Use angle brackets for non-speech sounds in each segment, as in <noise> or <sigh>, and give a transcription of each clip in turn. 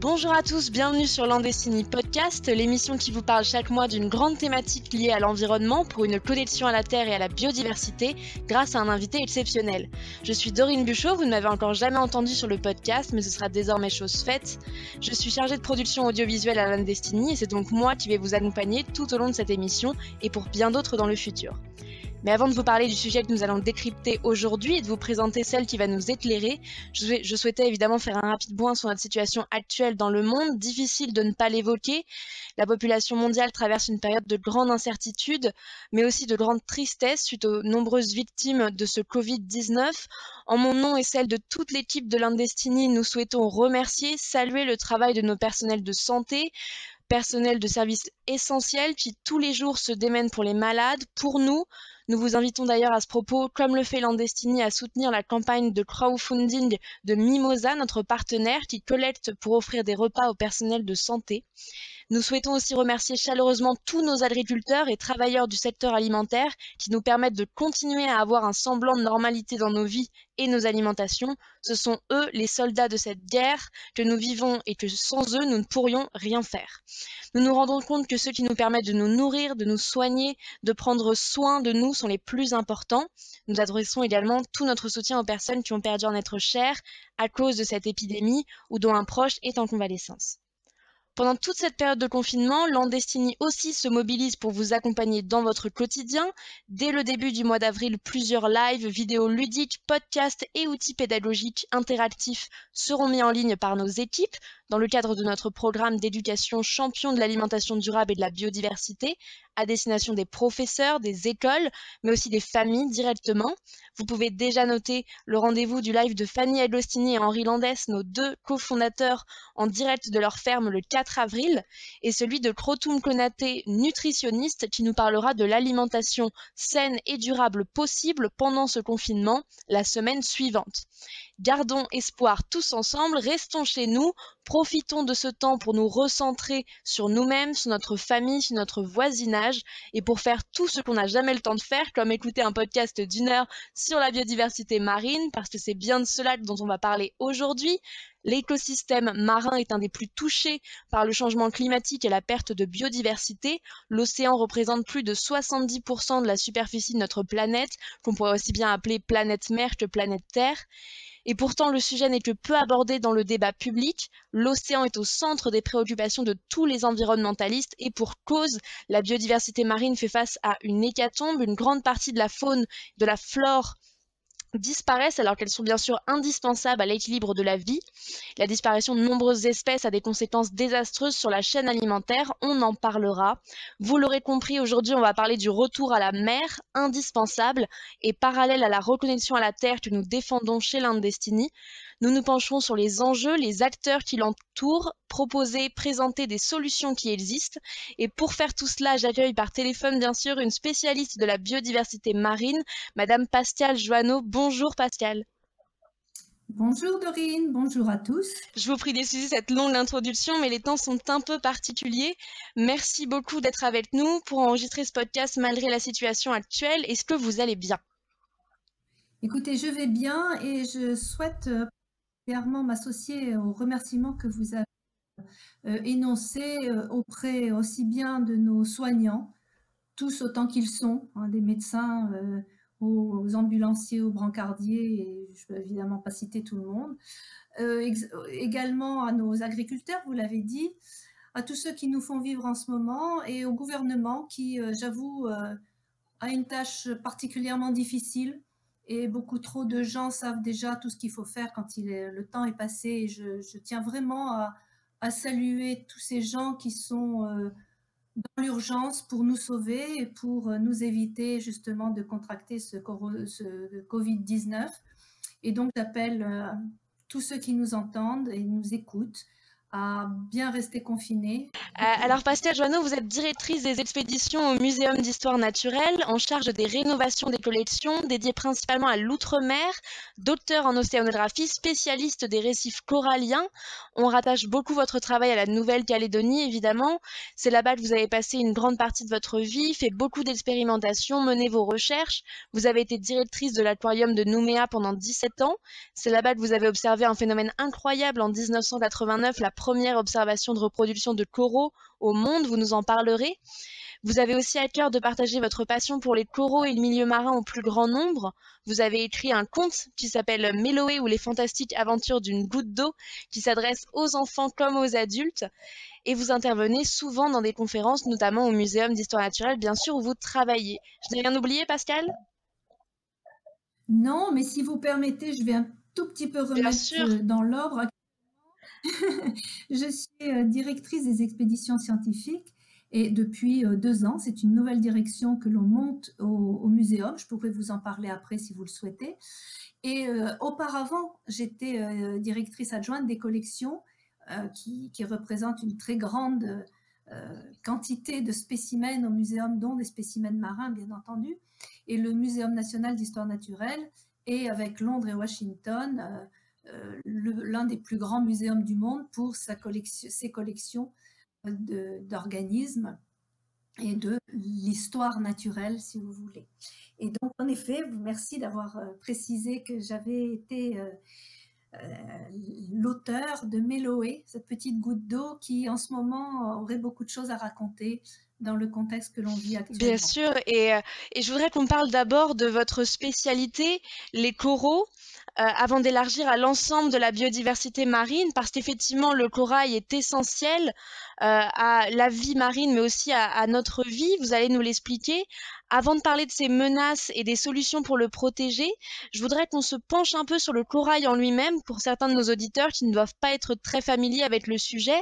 Bonjour à tous, bienvenue sur Landestini Podcast, l'émission qui vous parle chaque mois d'une grande thématique liée à l'environnement pour une connexion à la Terre et à la biodiversité grâce à un invité exceptionnel. Je suis Dorine Buchot, vous ne m'avez encore jamais entendu sur le podcast, mais ce sera désormais chose faite. Je suis chargée de production audiovisuelle à Landestini et c'est donc moi qui vais vous accompagner tout au long de cette émission et pour bien d'autres dans le futur. Mais avant de vous parler du sujet que nous allons décrypter aujourd'hui et de vous présenter celle qui va nous éclairer, je, souhaitais évidemment faire un rapide point sur notre situation actuelle dans le monde. Difficile de ne pas l'évoquer. La population mondiale traverse une période de grande incertitude, mais aussi de grande tristesse suite aux nombreuses victimes de ce Covid-19. En mon nom et celle de toute l'équipe de l'Indestini, nous souhaitons remercier, saluer le travail de nos personnels de santé, personnels de services essentiels qui tous les jours se démènent pour les malades, pour nous, nous vous invitons d'ailleurs à ce propos, comme le fait Landestini, à soutenir la campagne de crowdfunding de Mimosa, notre partenaire, qui collecte pour offrir des repas au personnel de santé. Nous souhaitons aussi remercier chaleureusement tous nos agriculteurs et travailleurs du secteur alimentaire qui nous permettent de continuer à avoir un semblant de normalité dans nos vies et nos alimentations. Ce sont eux les soldats de cette guerre que nous vivons et que sans eux nous ne pourrions rien faire. Nous nous rendons compte que ceux qui nous permettent de nous nourrir, de nous soigner, de prendre soin de nous sont les plus importants. Nous adressons également tout notre soutien aux personnes qui ont perdu un être cher à cause de cette épidémie ou dont un proche est en convalescence. Pendant toute cette période de confinement, Landestini aussi se mobilise pour vous accompagner dans votre quotidien. Dès le début du mois d'avril, plusieurs lives, vidéos ludiques, podcasts et outils pédagogiques interactifs seront mis en ligne par nos équipes dans le cadre de notre programme d'éducation champion de l'alimentation durable et de la biodiversité à destination des professeurs, des écoles, mais aussi des familles directement. Vous pouvez déjà noter le rendez-vous du live de Fanny Agostini et Henri Landès, nos deux cofondateurs en direct de leur ferme le 4 avril, et celui de Krotum Konaté, nutritionniste, qui nous parlera de l'alimentation saine et durable possible pendant ce confinement la semaine suivante. Gardons espoir tous ensemble, restons chez nous, profitons de ce temps pour nous recentrer sur nous-mêmes, sur notre famille, sur notre voisinage, et pour faire tout ce qu'on n'a jamais le temps de faire, comme écouter un podcast d'une heure sur la biodiversité marine, parce que c'est bien de cela dont on va parler aujourd'hui. L'écosystème marin est un des plus touchés par le changement climatique et la perte de biodiversité. L'océan représente plus de 70% de la superficie de notre planète, qu'on pourrait aussi bien appeler planète mer que planète Terre. Et pourtant, le sujet n'est que peu abordé dans le débat public. L'océan est au centre des préoccupations de tous les environnementalistes et pour cause, la biodiversité marine fait face à une hécatombe. Une grande partie de la faune, de la flore disparaissent alors qu'elles sont bien sûr indispensables à l'équilibre de la vie. La disparition de nombreuses espèces a des conséquences désastreuses sur la chaîne alimentaire, on en parlera. Vous l'aurez compris, aujourd'hui on va parler du retour à la mer, indispensable et parallèle à la reconnexion à la Terre que nous défendons chez l'Indestini. Nous nous pencherons sur les enjeux, les acteurs qui l'entourent, proposer, présenter des solutions qui existent. Et pour faire tout cela, j'accueille par téléphone bien sûr une spécialiste de la biodiversité marine, Madame Pascal Joanneau. Bonjour Pascal. Bonjour Dorine, bonjour à tous. Je vous prie d'excuser cette longue introduction, mais les temps sont un peu particuliers. Merci beaucoup d'être avec nous pour enregistrer ce podcast malgré la situation actuelle. Est-ce que vous allez bien? Écoutez, je vais bien et je souhaite m'associer aux remerciements que vous avez euh, énoncés euh, auprès aussi bien de nos soignants, tous autant qu'ils sont, hein, des médecins, euh, aux, ambulanciers, aux brancardiers, et je ne peux évidemment pas citer tout le monde, également à nos agriculteurs, vous l'avez dit, à tous ceux qui nous font vivre en ce moment, et au gouvernement qui, j'avoue, a une tâche particulièrement difficile et beaucoup trop de gens savent déjà tout ce qu'il faut faire quand le temps est passé. Et je, tiens vraiment à, saluer tous ces gens qui sont euh, dans l'urgence pour nous sauver et pour euh, nous éviter justement de contracter ce, ce Covid-19. Et donc j'appelle euh, tous ceux qui nous entendent et nous écoutent à bien rester confiné. Euh, alors Pascal Joanneau, vous êtes directrice des expéditions au Muséum d'histoire naturelle, en charge des rénovations des collections, dédiées principalement à l'outre-mer, docteur en océanographie, spécialiste des récifs coralliens. On rattache beaucoup votre travail à la Nouvelle-Calédonie, évidemment. C'est là-bas que vous avez passé une grande partie de votre vie, fait beaucoup d'expérimentations, mené vos recherches. Vous avez été directrice de l'aquarium de Nouméa pendant 17 ans. C'est là-bas que vous avez observé un phénomène incroyable en 1989, la première observation de reproduction de coraux au monde, vous nous en parlerez. Vous avez aussi à cœur de partager votre passion pour les coraux et le milieu marin au plus grand nombre. Vous avez écrit un conte qui s'appelle Méloé ou les fantastiques aventures d'une goutte d'eau qui s'adresse aux enfants comme aux adultes. Et vous intervenez souvent dans des conférences, notamment au Muséum d'histoire naturelle, bien sûr, où vous travaillez. Je n'ai rien oublié, Pascal? Non, mais si vous permettez, je vais un tout petit peu remettre dans l'ordre <laughs> je suis euh, directrice des expéditions scientifiques et depuis euh, deux ans, c'est une nouvelle direction que l'on monte au, muséum. Je pourrais vous en parler après si vous le souhaitez. Et euh, auparavant, j'étais directrice adjointe des collections qui, qui, représentent une très grande quantité de spécimens au muséum, dont des spécimens marins, bien entendu. Et le Muséum national d'histoire naturelle, et avec Londres et Washington, l'un des plus grands muséums du monde pour sa collection, ses collections d'organismes et de l'histoire naturelle, si vous voulez. Et donc, en effet, merci d'avoir euh, précisé que j'avais été euh, l'auteur de Méloé, cette petite goutte d'eau qui, en ce moment, aurait beaucoup de choses à raconter dans le contexte que l'on vit actuellement. Bien sûr, et, et je voudrais qu'on parle d'abord de votre spécialité, les coraux. Euh, avant d'élargir à l'ensemble de la biodiversité marine, parce qu'effectivement, le corail est essentiel euh, à la vie marine, mais aussi à, notre vie. Vous allez nous l'expliquer. Avant de parler de ces menaces et des solutions pour le protéger, je voudrais qu'on se penche un peu sur le corail en lui-même pour certains de nos auditeurs qui ne doivent pas être très familiers avec le sujet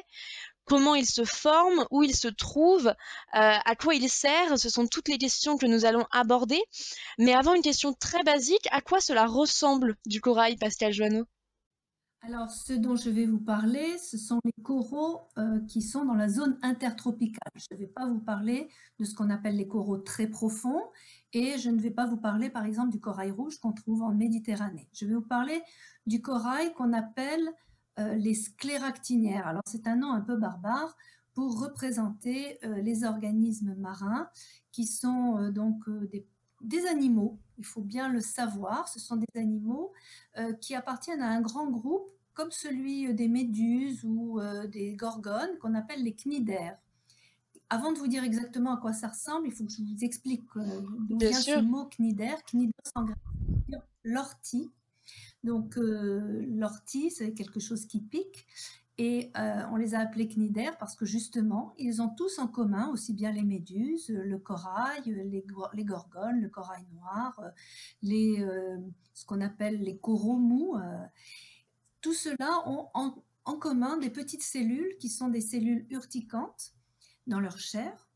comment il se forme, où il se trouve, euh, à quoi il sert. Ce sont toutes les questions que nous allons aborder. Mais avant, une question très basique, à quoi cela ressemble du corail, Pascal Joanneau? Alors, ce dont je vais vous parler, ce sont les coraux euh, qui sont dans la zone intertropicale. Je ne vais pas vous parler de ce qu'on appelle les coraux très profonds et je ne vais pas vous parler, par exemple, du corail rouge qu'on trouve en Méditerranée. Je vais vous parler du corail qu'on appelle les scléractiniaires. Alors c'est un nom un peu barbare pour représenter euh, les organismes marins qui sont euh, donc des, animaux, il faut bien le savoir, ce sont des animaux qui appartiennent à un grand groupe comme celui des méduses ou des gorgones qu'on appelle les cnidaires. Avant de vous dire exactement à quoi ça ressemble, il faut que je vous explique d'où vient ce mot cnidaire. Cnidos en grec, l'ortie, donc euh, l'ortie, c'est quelque chose qui pique. Et euh, on les a appelés cnidaires parce que justement, ils ont tous en commun, aussi bien les méduses, le corail, les, gorgones, le corail noir, euh, ce qu'on appelle les coraux mous. tout cela ont en, en, commun des petites cellules qui sont des cellules urticantes dans leur chair.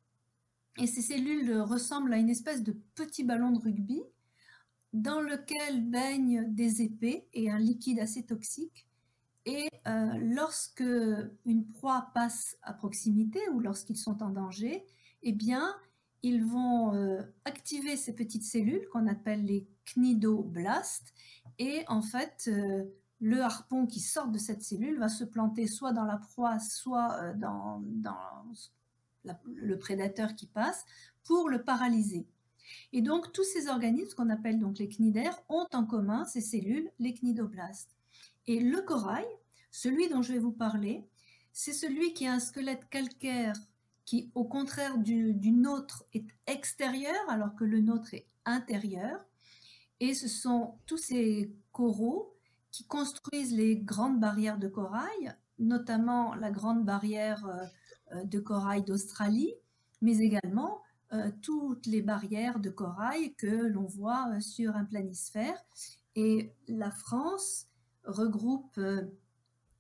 Et ces cellules ressemblent à une espèce de petit ballon de rugby dans lequel baignent des épées et un liquide assez toxique. Et euh, lorsque une proie passe à proximité ou lorsqu'ils sont en danger, eh bien, ils vont euh, activer ces petites cellules qu'on appelle les cnidoblastes. Et en fait, euh, le harpon qui sort de cette cellule va se planter soit dans la proie, soit dans, le prédateur qui passe pour le paralyser. Et donc, tous ces organismes qu'on appelle donc les cnidaires ont en commun ces cellules, les cnidoblastes. Et le corail, celui dont je vais vous parler, c'est celui qui a un squelette calcaire qui, au contraire du, du nôtre, est extérieur alors que le nôtre est intérieur. Et ce sont tous ces coraux qui construisent les grandes barrières de corail, notamment la grande barrière euh, de corail d'Australie, mais également euh, toutes les barrières de corail que l'on voit euh, sur un planisphère. Et la France regroupe, euh,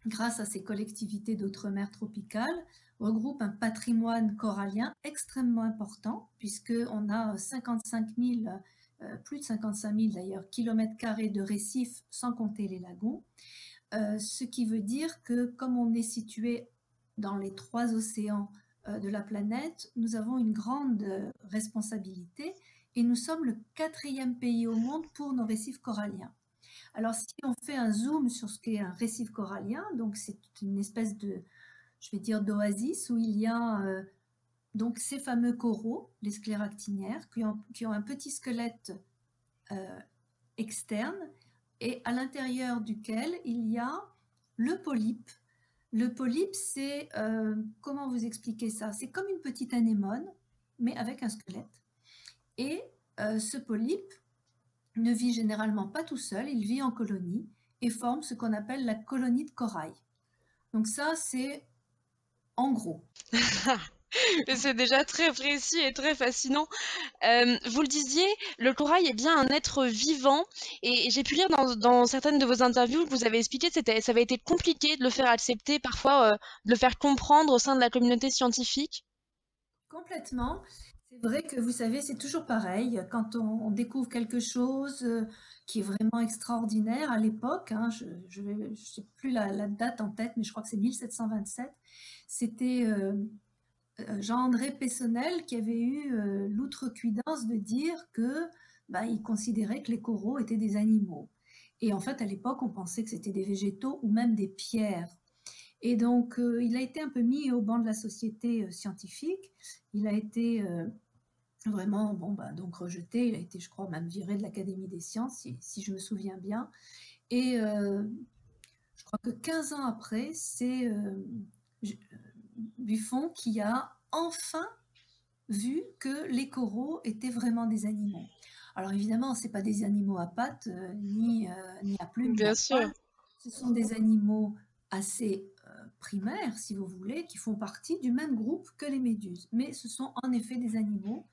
grâce à ses collectivités d'outre-mer tropicales, regroupe un patrimoine corallien extrêmement important, puisqu'on a 55 plus de 55 000 d'ailleurs, kilomètres carrés de récifs, sans compter les lagons, ce qui veut dire que comme on est situé dans les trois océans de la planète, nous avons une grande responsabilité et nous sommes le quatrième pays au monde pour nos récifs coralliens. Alors si on fait un zoom sur ce qu'est un récif corallien, donc c'est une espèce de, je vais dire d'oasis où il y a euh, donc ces fameux coraux, les scléractinières, qui ont, un petit squelette euh, externe et à l'intérieur duquel il y a le polype. Le polype, c'est, euh, comment vous expliquer ça? C'est comme une petite anémone, mais avec un squelette. Et ce polype ne vit généralement pas tout seul, il vit en colonie et forme ce qu'on appelle la colonie de corail. Donc ça, c'est en gros. <laughs> C'est déjà très précis et très fascinant. Vous le disiez, le corail est bien un être vivant et j'ai pu lire dans, certaines de vos interviews que vous avez expliqué que ça avait été compliqué de le faire accepter, parfois euh, de le faire comprendre au sein de la communauté scientifique. Complètement. C'est vrai que vous savez, c'est toujours pareil. Quand on, découvre quelque chose euh, qui est vraiment extraordinaire à l'époque, hein, je ne sais plus la, date en tête, mais je crois que c'est 1727, c'était euh, Jean-André Pessonnel qui avait eu l'outrecuidance de dire que bah, il considérait que les coraux étaient des animaux. Et en fait, à l'époque, on pensait que c'était des végétaux ou même des pierres. Et donc, euh, il a été un peu mis au banc de la société euh, scientifique. Il a été euh, vraiment, bon, bah, donc rejeté. Il a été, je crois, même viré de l'Académie des sciences, si, je me souviens bien. Et je crois que 15 ans après, c'est Buffon qui a enfin vu que les coraux étaient vraiment des animaux. Alors évidemment, ce pas des animaux à pattes ni, ni à plumes. Bien sûr. Ce sont des animaux assez primaires, si vous voulez, qui font partie du même groupe que les méduses. Mais ce sont en effet des animaux.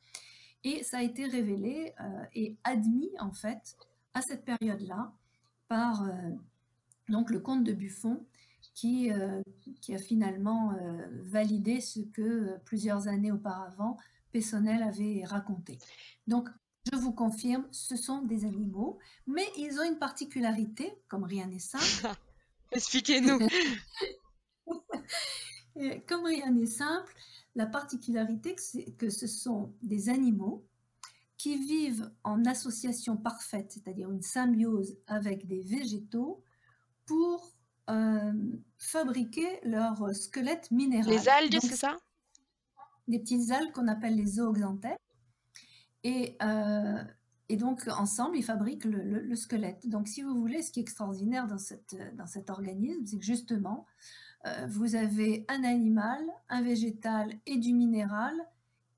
Et ça a été révélé euh, et admis, en fait, à cette période-là, par euh, donc le comte de Buffon, qui, euh, qui a finalement validé ce que plusieurs années auparavant, Pessonnel avait raconté. Donc, je vous confirme, ce sont des animaux, mais ils ont une particularité, comme rien n'est simple. <laughs> Expliquez-nous. <laughs> Comme rien n'est simple, la particularité, c'est que ce sont des animaux qui vivent en association parfaite, c'est-à-dire une symbiose avec des végétaux, pour euh, fabriquer leur squelette minéral. Les algues, c'est ça? Des petites algues qu'on appelle les zooxanthelles. Et, euh, et donc, ensemble, ils fabriquent le, squelette. Donc, si vous voulez, ce qui est extraordinaire dans, cette, dans cet organisme, c'est que justement, euh, vous avez un animal, un végétal et du minéral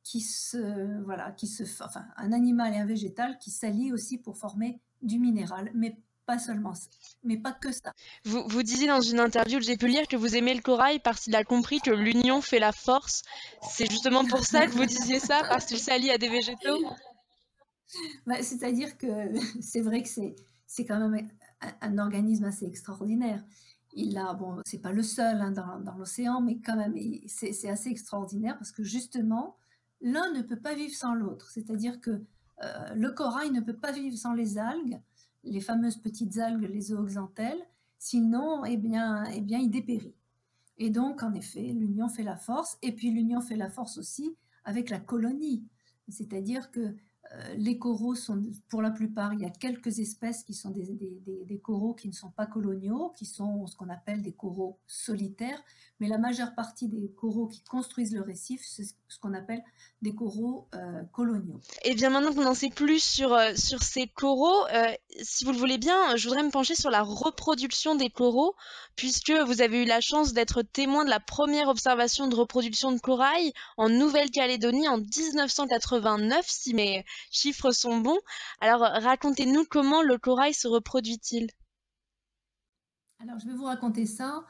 qui se, voilà, qui se, enfin, un animal et un végétal qui s'allient aussi pour former du minéral, mais pas seulement ça, mais pas que ça. Vous, vous disiez dans une interview que j'ai pu lire que vous aimez le corail parce qu'il a compris que l'union fait la force. C'est justement pour ça que vous disiez ça, parce qu'il s'allie à des végétaux? Bah, C'est-à-dire que <laughs> c'est vrai que c'est quand même un organisme assez extraordinaire il a, bon, c'est pas le seul hein, dans, l'océan, mais quand même, c'est assez extraordinaire parce que justement, l'un ne peut pas vivre sans l'autre. C'est-à-dire que euh, le corail ne peut pas vivre sans les algues, les fameuses petites algues, les zooxanthelles, sinon, eh bien, eh bien, il dépérit. Et donc, en effet, l'union fait la force, et puis l'union fait la force aussi avec la colonie. C'est-à-dire que les coraux sont, pour la plupart, il y a quelques espèces qui sont des, coraux qui ne sont pas coloniaux, qui sont ce qu'on appelle des coraux solitaires, mais la majeure partie des coraux qui construisent le récif, c'est ce qu'on appelle des coraux euh, coloniaux. Et bien maintenant qu'on en sait plus sur, euh, ces coraux, si vous le voulez bien, je voudrais me pencher sur la reproduction des coraux, puisque vous avez eu la chance d'être témoin de la première observation de reproduction de corail en Nouvelle-Calédonie en 1989, si chiffres sont bons. Alors racontez-nous comment le corail se reproduit-il? Alors je vais vous raconter ça.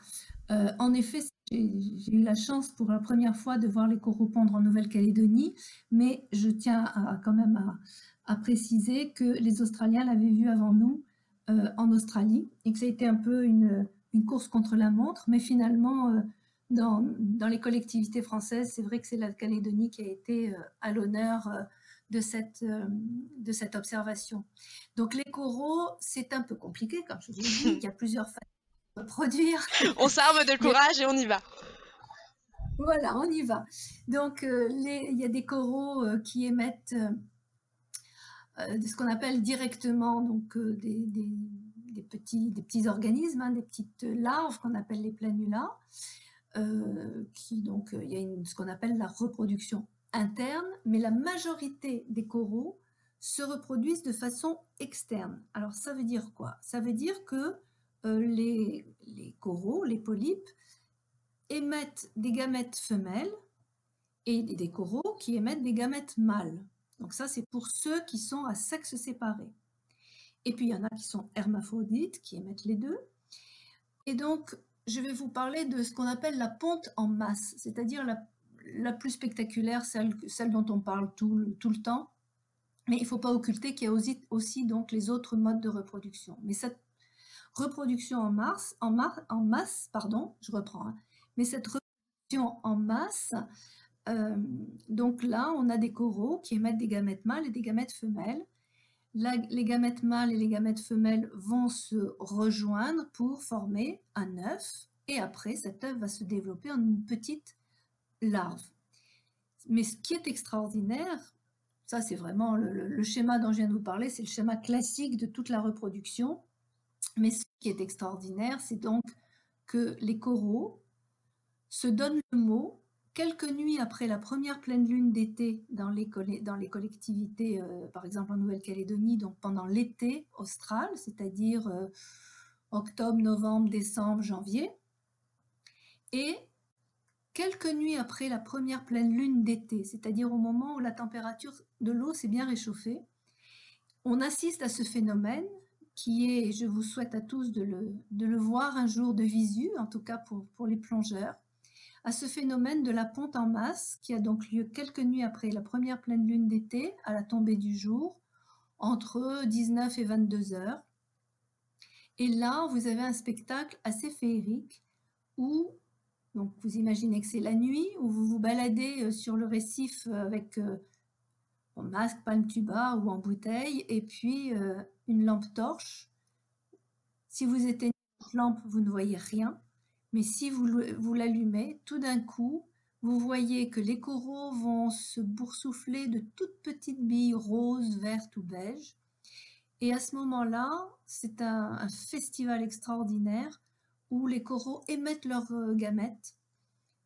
Euh, en effet, j'ai eu la chance pour la première fois de voir les coraux pondre en Nouvelle-Calédonie, mais je tiens quand même à, préciser que les Australiens l'avaient vu avant nous euh, en Australie et que ça a été un peu une, course contre la montre, mais finalement, euh, dans, les collectivités françaises, c'est vrai que c'est la Calédonie qui a été à l'honneur de cette, de cette observation. Donc les coraux, c'est un peu compliqué, comme je vous l'ai dit, il y a plusieurs façons reproduire. <laughs> on s'arme de courage et on y va. Voilà, on y va. Donc, il y a des coraux qui émettent ce qu'on appelle directement donc, des, des, petits, des petits organismes, hein, des petites larves qu'on appelle les planulas. qui donc, il y a ce qu'on appelle la reproduction interne, mais la majorité des coraux se reproduisent de façon externe. Alors ça veut dire quoi? Ça veut dire que euh, les, coraux, les polypes, émettent des gamètes femelles et des coraux qui émettent des gamètes mâles. Donc ça, c'est pour ceux qui sont à sexe séparé. Et puis, il y en a qui sont hermaphrodites, qui émettent les deux. Et donc, je vais vous parler de ce qu'on appelle la ponte en masse, c'est-à-dire la, la, plus spectaculaire, celle, celle dont on parle tout, le temps, mais il ne faut pas occulter qu'il y a aussi, donc les autres modes de reproduction. Mais cette reproduction en, en, en masse, pardon, je reprends, hein. mais cette reproduction en masse, euh, donc là, on a des coraux qui émettent des gamètes mâles et des gamètes femelles. les gamètes mâles et les gamètes femelles vont se rejoindre pour former un œuf, et après, cet œuf va se développer en une petite larve. Mais ce qui est extraordinaire, ça, c'est vraiment le, schéma dont je viens de vous parler, c'est le schéma classique de toute la reproduction. Mais ce qui est extraordinaire, c'est donc que les coraux se donnent le mot quelques nuits après la première pleine lune d'été dans les, dans les collectivités, euh, par exemple en Nouvelle-Calédonie, donc pendant l'été austral, c'est-à-dire euh, octobre, novembre, décembre, janvier. Et quelques nuits après la première pleine lune d'été, c'est-à-dire au moment où la température de l'eau s'est bien réchauffée, on assiste à ce phénomène qui est, je vous souhaite à tous de le, voir un jour de visu, en tout cas pour, pour les plongeurs, à ce phénomène de la ponte en masse qui a donc lieu quelques nuits après la première pleine lune d'été, à la tombée du jour, entre 19 et 22 heures. Et là, vous avez un spectacle assez féerique où donc vous imaginez que c'est la nuit où vous vous baladez euh, sur le récif euh, avec un euh, masque, palme tuba ou en bouteille et puis une lampe torche. Si vous éteignez cette lampe, vous ne voyez rien. Mais si vous, vous l'allumez, tout d'un coup, vous voyez que les coraux vont se boursoufler de toutes petites billes roses, vertes ou beige. Et à ce moment-là, c'est un festival extraordinaire où les coraux émettent leurs euh, gamètes.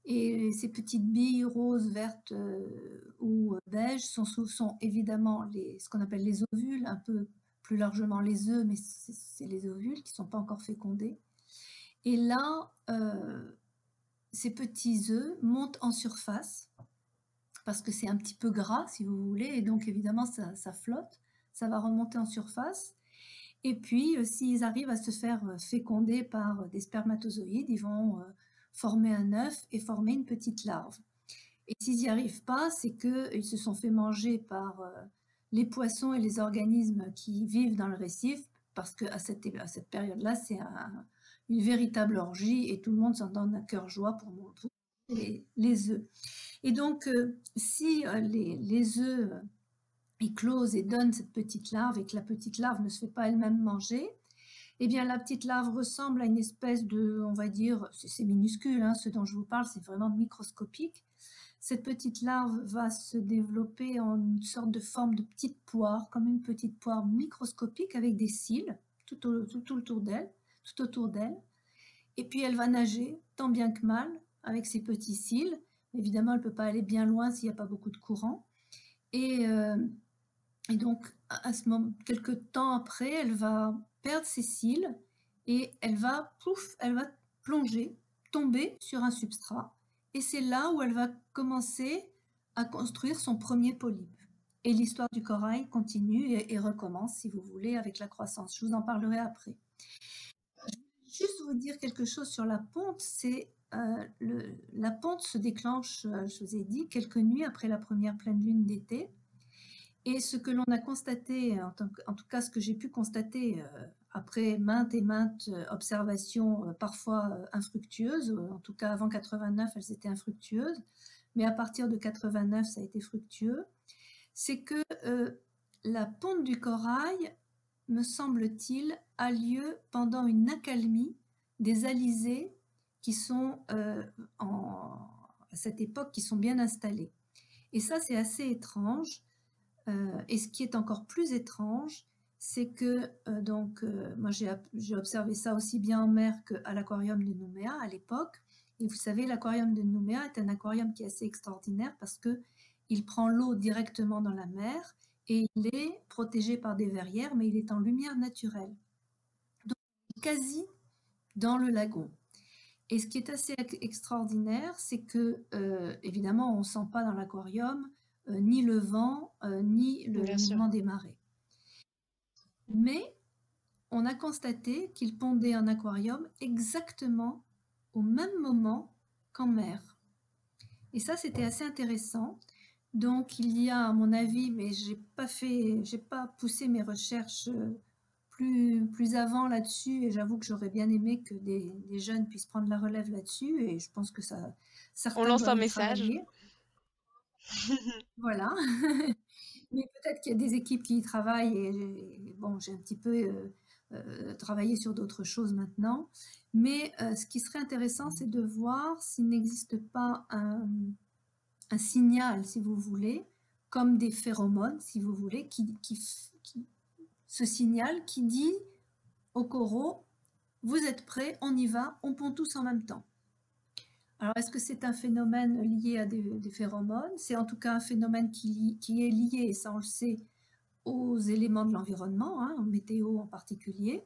Et ces petites billes roses, vertes euh, ou euh, beiges sont, évidemment ce qu'on appelle les ovules, un peu plus largement les œufs, mais c'est les ovules qui ne sont pas encore fécondés. Et là, ces petits œufs montent en surface parce que c'est un petit peu gras, si vous voulez, et donc évidemment ça flotte, ça va remonter en surface. Et puis, euh, s'ils arrivent à se faire euh, féconder par euh, des spermatozoïdes, ils vont former un œuf et former une petite larve. Et s'ils n'y arrivent pas, c'est qu'ils se sont fait manger par les poissons et les organismes qui vivent dans le récif, parce qu'à cette, période-là, c'est une véritable orgie et tout le monde s'en donne à cœur joie pour montrer les, les œufs. Et donc, si les, les œufs close et donne cette petite larve et que la petite larve ne se fait pas elle-même manger, eh bien la petite larve ressemble à une espèce de, on va dire, c'est minuscule, hein, ce dont je vous parle, c'est vraiment microscopique. Cette petite larve va se développer en une sorte de forme de petite poire, comme une petite poire microscopique avec des cils tout, tout, autour d'elle, tout autour d'elle. Et puis elle va nager tant bien que mal avec ses petits cils. Évidemment, elle ne peut pas aller bien loin s'il n'y a pas beaucoup de courant. Et euh, et donc, à ce moment, quelques temps après, elle va perdre ses cils et elle va, pouf, elle va plonger, tomber sur un substrat. Et c'est là où elle va commencer à construire son premier polype. Et l'histoire du corail continue et, recommence, si vous voulez, avec la croissance. Je vous en parlerai après. Juste vous dire quelque chose sur la ponte, c'est euh, la ponte se déclenche, euh, je vous ai dit, quelques nuits après la première pleine lune d'été. Et ce que l'on a constaté, en, tout cas ce que j'ai pu constater euh, après maintes et maintes euh, observations, euh, parfois infructueuses, en tout cas avant 89 elles étaient infructueuses, mais à partir de 89 ça a été fructueux, c'est que la ponte du corail, me semble-t-il, a lieu pendant une accalmie des alizés qui sont à cette époque qui sont bien installés. Et ça, c'est assez étrange. Euh, et ce qui est encore plus étrange, c'est que, euh, donc, moi j'ai observé ça aussi bien en mer qu'à l'aquarium de Nouméa à l'époque. Et vous savez, l'aquarium de Nouméa est un aquarium qui est assez extraordinaire parce que il prend l'eau directement dans la mer et il est protégé par des verrières, mais il est en lumière naturelle. Donc, quasi dans le lagon. Et ce qui est assez extraordinaire, c'est que, euh, évidemment, on ne sent pas dans l'aquarium euh, ni le vent, euh, ni le mouvement des marées. Mais on a constaté qu'il pondait un aquarium exactement au même moment qu'en mer. Et ça, c'était assez intéressant. Donc, il y a, à mon avis, mais j'ai pas fait, j'ai pas poussé mes recherches plus, plus avant là-dessus et j'avoue que j'aurais bien aimé que des, jeunes puissent prendre la relève là-dessus et je pense que ça. On lance un message. <laughs> voilà. <laughs> Mais peut-être qu'il y a des équipes qui y travaillent et, bon, j'ai un petit peu euh, euh, travaillé sur d'autres choses maintenant. Mais euh, ce qui serait intéressant, c'est de voir s'il n'existe pas un, signal, si vous voulez, comme des phéromones, si vous voulez, qui, qui, qui ce signal qui dit au coraux, vous êtes prêts, on y va, on pond tous en même temps. Alors, est-ce que c'est un phénomène lié à des, phéromones? C'est en tout cas un phénomène qui, est lié, et ça on le sait, aux éléments de l'environnement, hein, météo en particulier.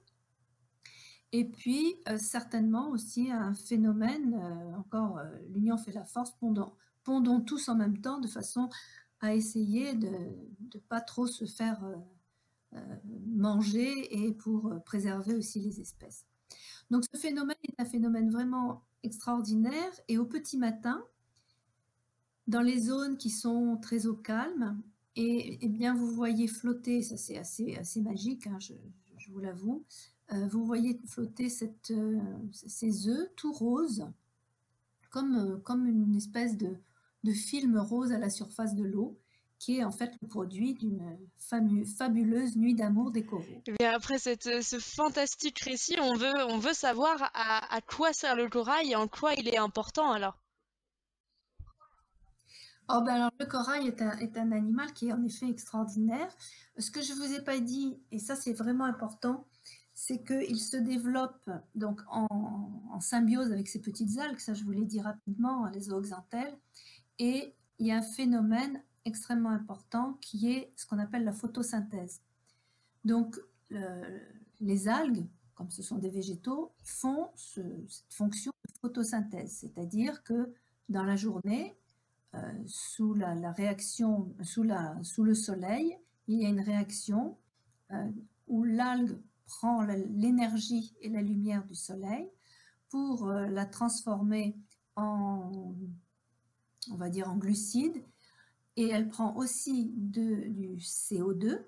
Et puis, euh, certainement aussi un phénomène, euh, encore, euh, l'union fait la force, pondons, pondons, tous en même temps de façon à essayer de ne pas trop se faire manger et pour préserver aussi les espèces. Donc ce phénomène est un phénomène vraiment extraordinaire et au petit matin, dans les zones qui sont très au calme, et, eh bien vous voyez flotter, ça c'est assez, assez magique, hein, je, vous l'avoue, euh, vous voyez flotter cette, ces œufs tout roses, comme, comme une espèce de film rose à la surface de l'eau qui est en fait le produit d'une fabuleuse nuit d'amour des coraux. Et eh après cette, ce fantastique récit, on veut, on veut savoir à, quoi sert le corail et en quoi il est important alors? Oh ben alors, le corail est un, est un, animal qui est en effet extraordinaire. Ce que je ne vous ai pas dit, et ça c'est vraiment important, c'est qu'il se développe donc en, en, symbiose avec ces petites algues, ça je vous l'ai dit rapidement, hein, les zooxanthelles, et il y a un phénomène extrêmement important qui est ce qu'on appelle la photosynthèse. Donc, les algues, comme ce sont des végétaux, font cette fonction de photosynthèse, c'est-à-dire que dans la journée, euh, sous la, réaction, sous, la, sous le soleil, il y a une réaction euh, où l'algue prend l'énergie et la lumière du soleil pour euh, la transformer en, on va dire, en glucides et elle prend aussi du CO2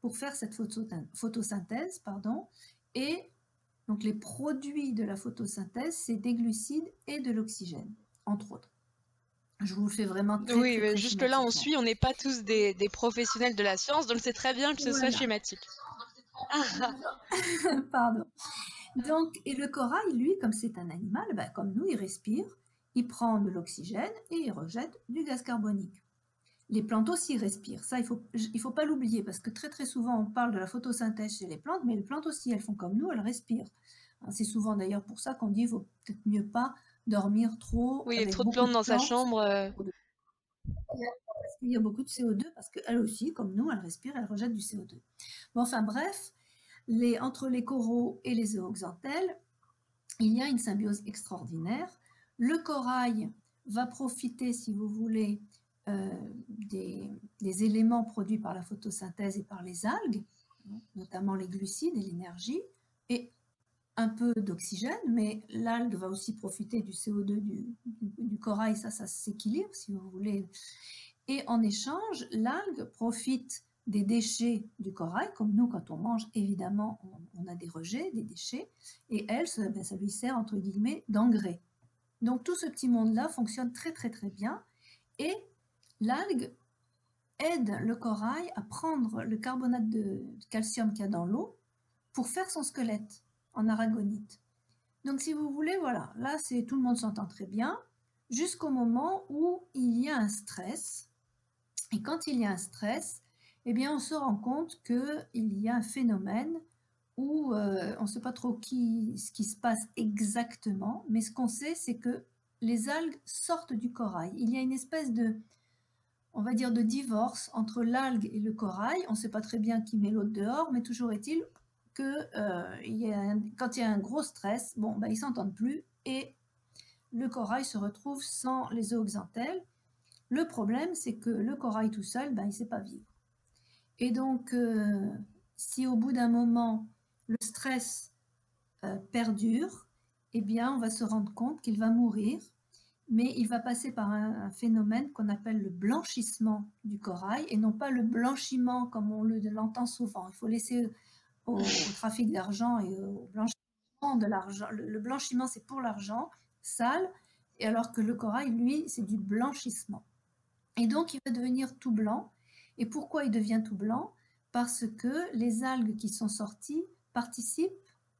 pour faire cette photosynthèse. Pardon, et donc les produits de la photosynthèse, c'est des glucides et de l'oxygène, entre autres. Je vous le fais vraiment très, Oui, jusque-là, on suit, on n'est pas tous des, professionnels de la science, donc c'est très bien que ce soit schématique. <laughs> Pardon. Donc, et le corail, lui, comme c'est un animal, bah, comme nous, il respire, il prend de l'oxygène et il rejette du gaz carbonique. Les plantes aussi respirent. Ça, il ne faut, il faut pas l'oublier parce que très très souvent on parle de la photosynthèse chez les plantes, mais les plantes aussi, elles font comme nous, elles respirent. Hein, c'est souvent d'ailleurs pour ça qu'on dit qu'il vaut peut-être mieux pas dormir trop. Oui, il y a trop de plantes dans sa chambre. Euh. Il y a beaucoup de CO2 parce qu'elles aussi, comme nous, elles respirent, elles rejettent du CO2. Bon, enfin bref, les, entre les coraux et les zooxanthelles, il y a une symbiose extraordinaire. Le corail va profiter, si vous voulez, euh, des, éléments produits par la photosynthèse et par les algues, notamment les glucides et l'énergie, et un peu d'oxygène, mais l'algue va aussi profiter du CO2 du, corail, ça, ça s'équilibre si vous voulez. Et en échange, l'algue profite des déchets du corail, comme nous, quand on mange, évidemment, on, a des rejets, des déchets, et elle, ben, ça lui sert, entre guillemets, d'engrais. Donc tout ce petit monde-là fonctionne très très très bien, et L'algue aide le corail à prendre le carbonate de calcium qu'il y a dans l'eau pour faire son squelette en aragonite. Donc, si vous voulez, voilà, là, c'est tout le monde s'entend très bien, jusqu'au moment où il y a un stress. Et quand il y a un stress, eh bien, on se rend compte qu'il y a un phénomène où euh, on ne sait pas trop qui, ce qui se passe exactement, mais ce qu'on sait, c'est que les algues sortent du corail. Il y a une espèce de, on va dire, de divorce entre l'algue et le corail. On ne sait pas très bien qui met l'autre dehors, mais toujours est-il que euh, quand il y a un gros stress, bon, ben, ils s'entendent plus et le corail se retrouve sans les zooxanthelles. Le problème, c'est que le corail tout seul, ben, il ne sait pas vivre. Et donc, euh, si au bout d'un moment, le stress euh, perdure, eh bien, on va se rendre compte qu'il va mourir, mais il va passer par un, phénomène qu'on appelle le blanchissement du corail, et non pas le blanchiment comme on l'entend souvent. Il faut laisser au, trafic d'argent et au blanchiment de l'argent. Le, blanchiment, c'est pour l'argent sale, et alors que le corail, lui, c'est du blanchissement. Et donc, il va devenir tout blanc. Et pourquoi il devient tout blanc? Parce que les algues qui sont sorties participent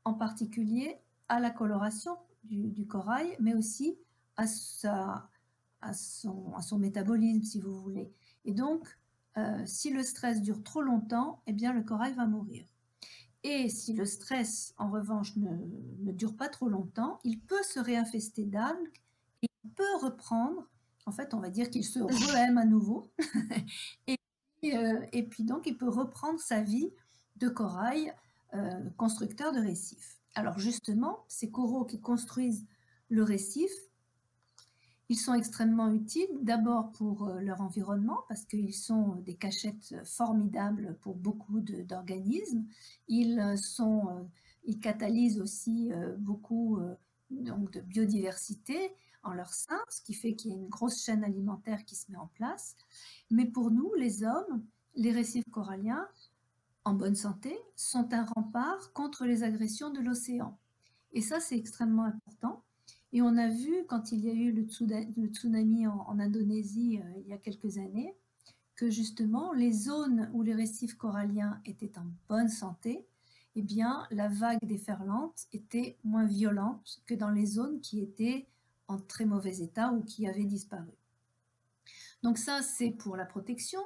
en particulier à la coloration du, corail, mais aussi à, son, métabolisme, si vous voulez. Et donc, euh, si le stress dure trop longtemps, eh bien, le corail va mourir. Et si le stress, en revanche, ne, ne dure pas trop longtemps, il peut se réinfester d'algues et il peut reprendre, en fait, on va dire qu'il se re à nouveau, <laughs> et, euh, et, puis donc il peut reprendre sa vie de corail euh, constructeur de récifs. Alors justement, ces coraux qui construisent le récif, ils sont extrêmement utiles, d'abord pour euh, leur environnement, parce qu'ils sont des cachettes formidables pour beaucoup d'organismes. Ils, euh, sont, ils catalysent aussi beaucoup donc, de biodiversité en leur sein, ce qui fait qu'il y a une grosse chaîne alimentaire qui se met en place. Mais pour nous, les hommes, les récifs coralliens en bonne santé sont un rempart contre les agressions de l'océan. Et ça, c'est extrêmement important. Et on a vu, quand il y a eu le tsunami en, Indonésie euh, il y a quelques années, que justement, les zones où les récifs coralliens étaient en bonne santé, eh bien, la vague déferlante était moins violente que dans les zones qui étaient en très mauvais état ou qui avaient disparu. Donc ça, c'est pour la protection.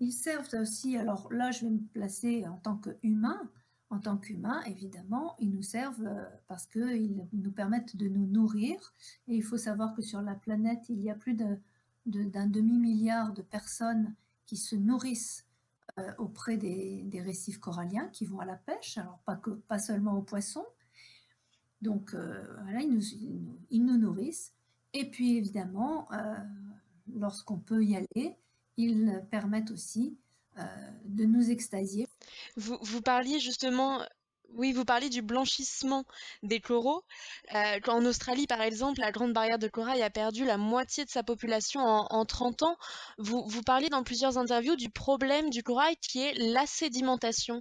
Ils servent aussi, alors là je vais me placer en tant qu'humain, en tant qu'humain évidemment, ils nous servent euh, parce qu'ils nous permettent de nous nourrir. Et il faut savoir que sur la planète, il y a plus d'un demi-milliard de personnes qui se nourrissent euh, auprès des, récifs coralliens, qui vont à la pêche, alors pas, seulement aux poissons. Donc euh, voilà, ils nous, nourrissent. Et puis évidemment, lorsqu'on peut y aller, ils permettent aussi euh, de nous extasier. Vous, parliez justement, oui, vous du blanchissement des coraux. Euh, en Australie, par exemple, la Grande Barrière de Corail a perdu la moitié de sa population en, 30 ans. Vous, vous parliez dans plusieurs interviews du problème du corail qui est la sédimentation.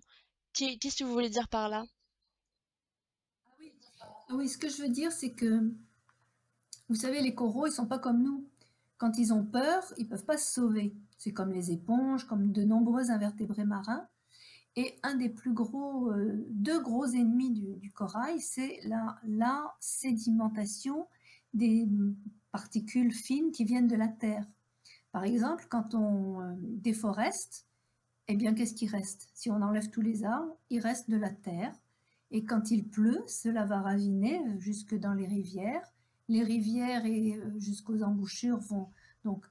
Qu'est-ce que vous voulez dire par là? Ah oui, ce que je veux dire, c'est que, vous savez, les coraux, ils sont pas comme nous. Quand ils ont peur, ils peuvent pas se sauver. C'est comme les éponges, comme de nombreux invertébrés marins. Et un des plus gros, euh, deux gros ennemis du, corail, c'est la, sédimentation des particules fines qui viennent de la terre. Par exemple, quand on euh, déforeste, eh bien, qu'est-ce qui reste? Si on enlève tous les arbres, il reste de la terre. Et quand il pleut, cela va raviner jusque dans les rivières. Les rivières et euh, jusqu'aux embouchures vont donc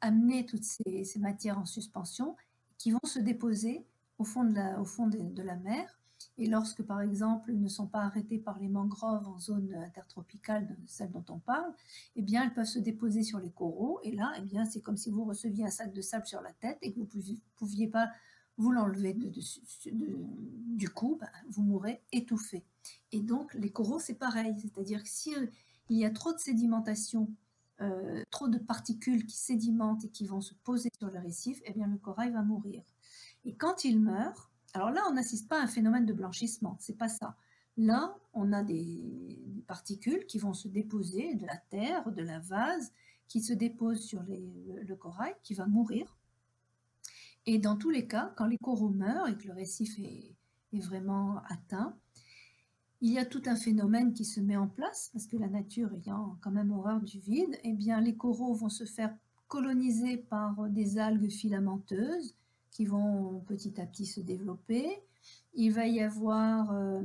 amener toutes ces, matières en suspension qui vont se déposer au fond, de la, au fond de, la mer. Et lorsque, par exemple, ne sont pas arrêtées par les mangroves en zone intertropicale, celle dont on parle, eh bien, elles peuvent se déposer sur les coraux. Et là, eh bien, c'est comme si vous receviez un sac de sable sur la tête et que vous ne pouviez, pas vous l'enlever du coup, bah, vous mourrez étouffé. Et donc, les coraux, c'est pareil. C'est-à-dire que s'il y a trop de sédimentation euh, trop de particules qui sédimentent et qui vont se poser sur le récif, eh bien le corail va mourir. Et quand il meurt, alors là on n'assiste pas à un phénomène de blanchissement, c'est pas ça. Là, on a des, particules qui vont se déposer de la terre, de la vase, qui se déposent sur le, corail, qui va mourir. Et dans tous les cas, quand les coraux meurent et que le récif est, est vraiment atteint, il y a tout un phénomène qui se met en place, parce que la nature ayant quand même horreur du vide, eh bien, les coraux vont se faire coloniser par des algues filamenteuses qui vont petit à petit se développer. Il va y avoir euh,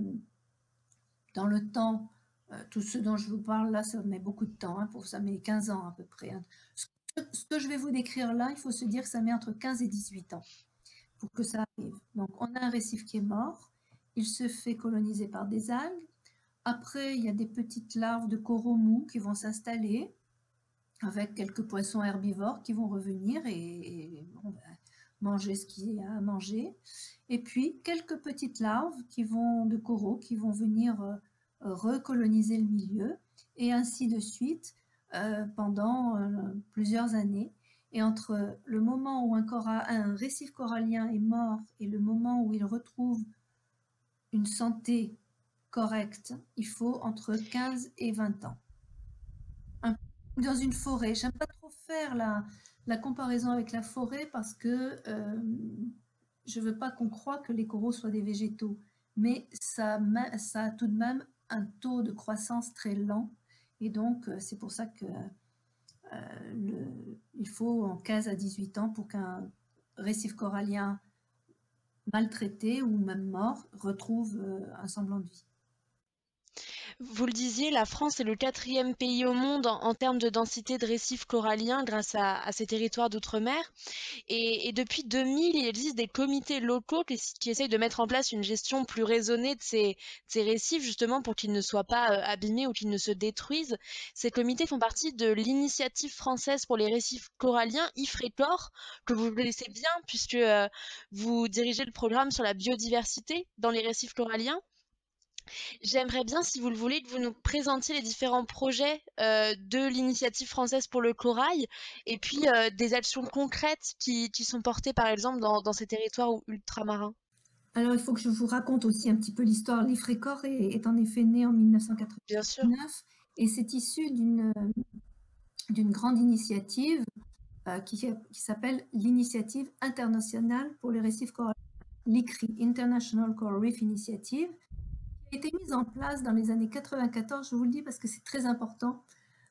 dans le temps, euh, tout ce dont je vous parle là, ça met beaucoup de temps, hein, pour ça met 15 ans à peu près. Hein. Ce, que je vais vous décrire là, il faut se dire que ça met entre 15 et 18 ans pour que ça arrive. Donc on a un récif qui est mort, il se fait coloniser par des algues. Après, il y a des petites larves de coraux mous qui vont s'installer avec quelques poissons herbivores qui vont revenir et, ben, manger ce qu'il y a à manger. Et puis, quelques petites larves qui vont, de coraux qui vont venir euh, recoloniser le milieu et ainsi de suite euh, pendant euh, plusieurs années. Et entre le moment où un récif corallien est mort et le moment où il retrouve une santé correcte, il faut entre 15 et 20 ans. dans une forêt, j'aime pas trop faire la, la, comparaison avec la forêt parce que euh, je veux pas qu'on croie que les coraux soient des végétaux, mais ça, a tout de même un taux de croissance très lent et donc euh, c'est pour ça que euh, faut en 15 à 18 ans pour qu'un récif corallien maltraités ou même morts retrouvent euh, un semblant de vie. Vous le disiez, la France est le quatrième pays au monde en, termes de densité de récifs coralliens grâce à, ces territoires d'outre-mer. Et, depuis 2000, il existe des comités locaux qui, essayent de mettre en place une gestion plus raisonnée de ces, récifs, justement pour qu'ils ne soient pas euh, abîmés ou qu'ils ne se détruisent. Ces comités font partie de l'initiative française pour les récifs coralliens, IFRECOR, que vous connaissez bien puisque euh, vous dirigez le programme sur la biodiversité dans les récifs coralliens. J'aimerais bien, si vous le voulez, que vous nous présentiez les différents projets euh, de l'initiative française pour le corail et puis euh, des actions concrètes qui, sont portées, par exemple, dans, ces territoires ultramarins. Alors, il faut que je vous raconte aussi un petit peu l'histoire. L'IFRECOR est, est, en effet né en 1989 et c'est issu d'une grande initiative euh, qui, qui s'appelle l'Initiative internationale pour les récifs coralliens, l'ICRI, International Coral Reef Initiative, été mise en place dans les années 94, je vous le dis parce que c'est très important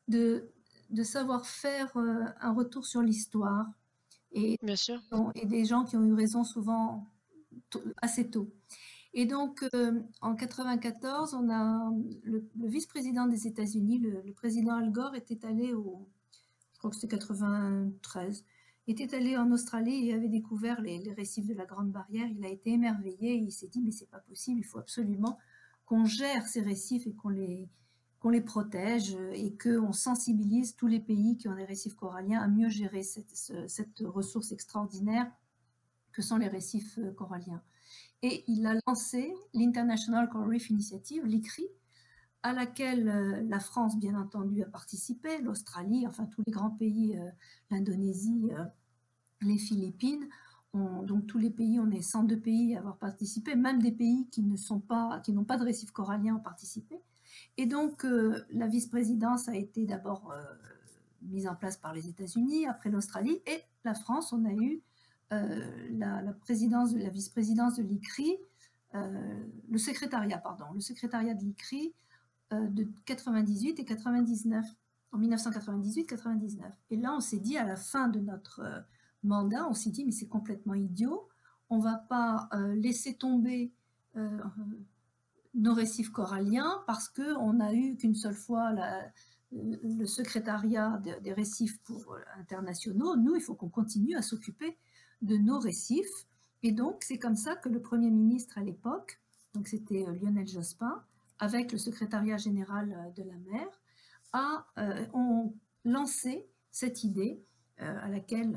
de, de savoir faire euh, un retour sur l'histoire et, Bien sûr. et des gens qui ont eu raison souvent assez tôt. Et donc, euh, en 94, on a le, vice-président des États-Unis, le, président Al Gore, était allé au, je crois que c'était 93, était allé en Australie et avait découvert les, les, récifs de la Grande Barrière. Il a été émerveillé et il s'est dit mais c'est pas possible, il faut absolument qu'on gère ces récifs et qu'on les, les protège et qu'on sensibilise tous les pays qui ont des récifs coralliens à mieux gérer cette, cette ressource extraordinaire que sont les récifs euh, coralliens. Et il a lancé l'International Coral Reef Initiative, l'ICRI, à laquelle euh, la France, bien entendu, a participé, l'Australie, enfin tous les grands pays, euh, l'Indonésie, les Philippines, donc tous les pays, on est 102 pays à avoir participé, même des pays qui pas, n'ont pas de récif corallien ont participé. Et donc euh, la vice-présidence a été d'abord euh, mise en place par les États-Unis, après l'Australie et la France. On a eu euh, la, présidence, la vice-présidence de l'ICRI, le secrétariat, pardon, le secrétariat de l'ICRI de 98 et 99, en 1998-99. Et là, on s'est dit à la fin de notre mandat, on s'est dit, mais c'est complètement idiot, on va pas euh, laisser tomber euh, nos récifs coralliens parce qu'on n'a eu qu'une seule fois le secrétariat des récifs pour, euh, internationaux. Nous, il faut qu'on continue à s'occuper de nos récifs. Et donc, c'est comme ça que le Premier ministre à l'époque, donc c'était Lionel Jospin, avec le secrétariat général de la mer, a ont lancé cette idée à laquelle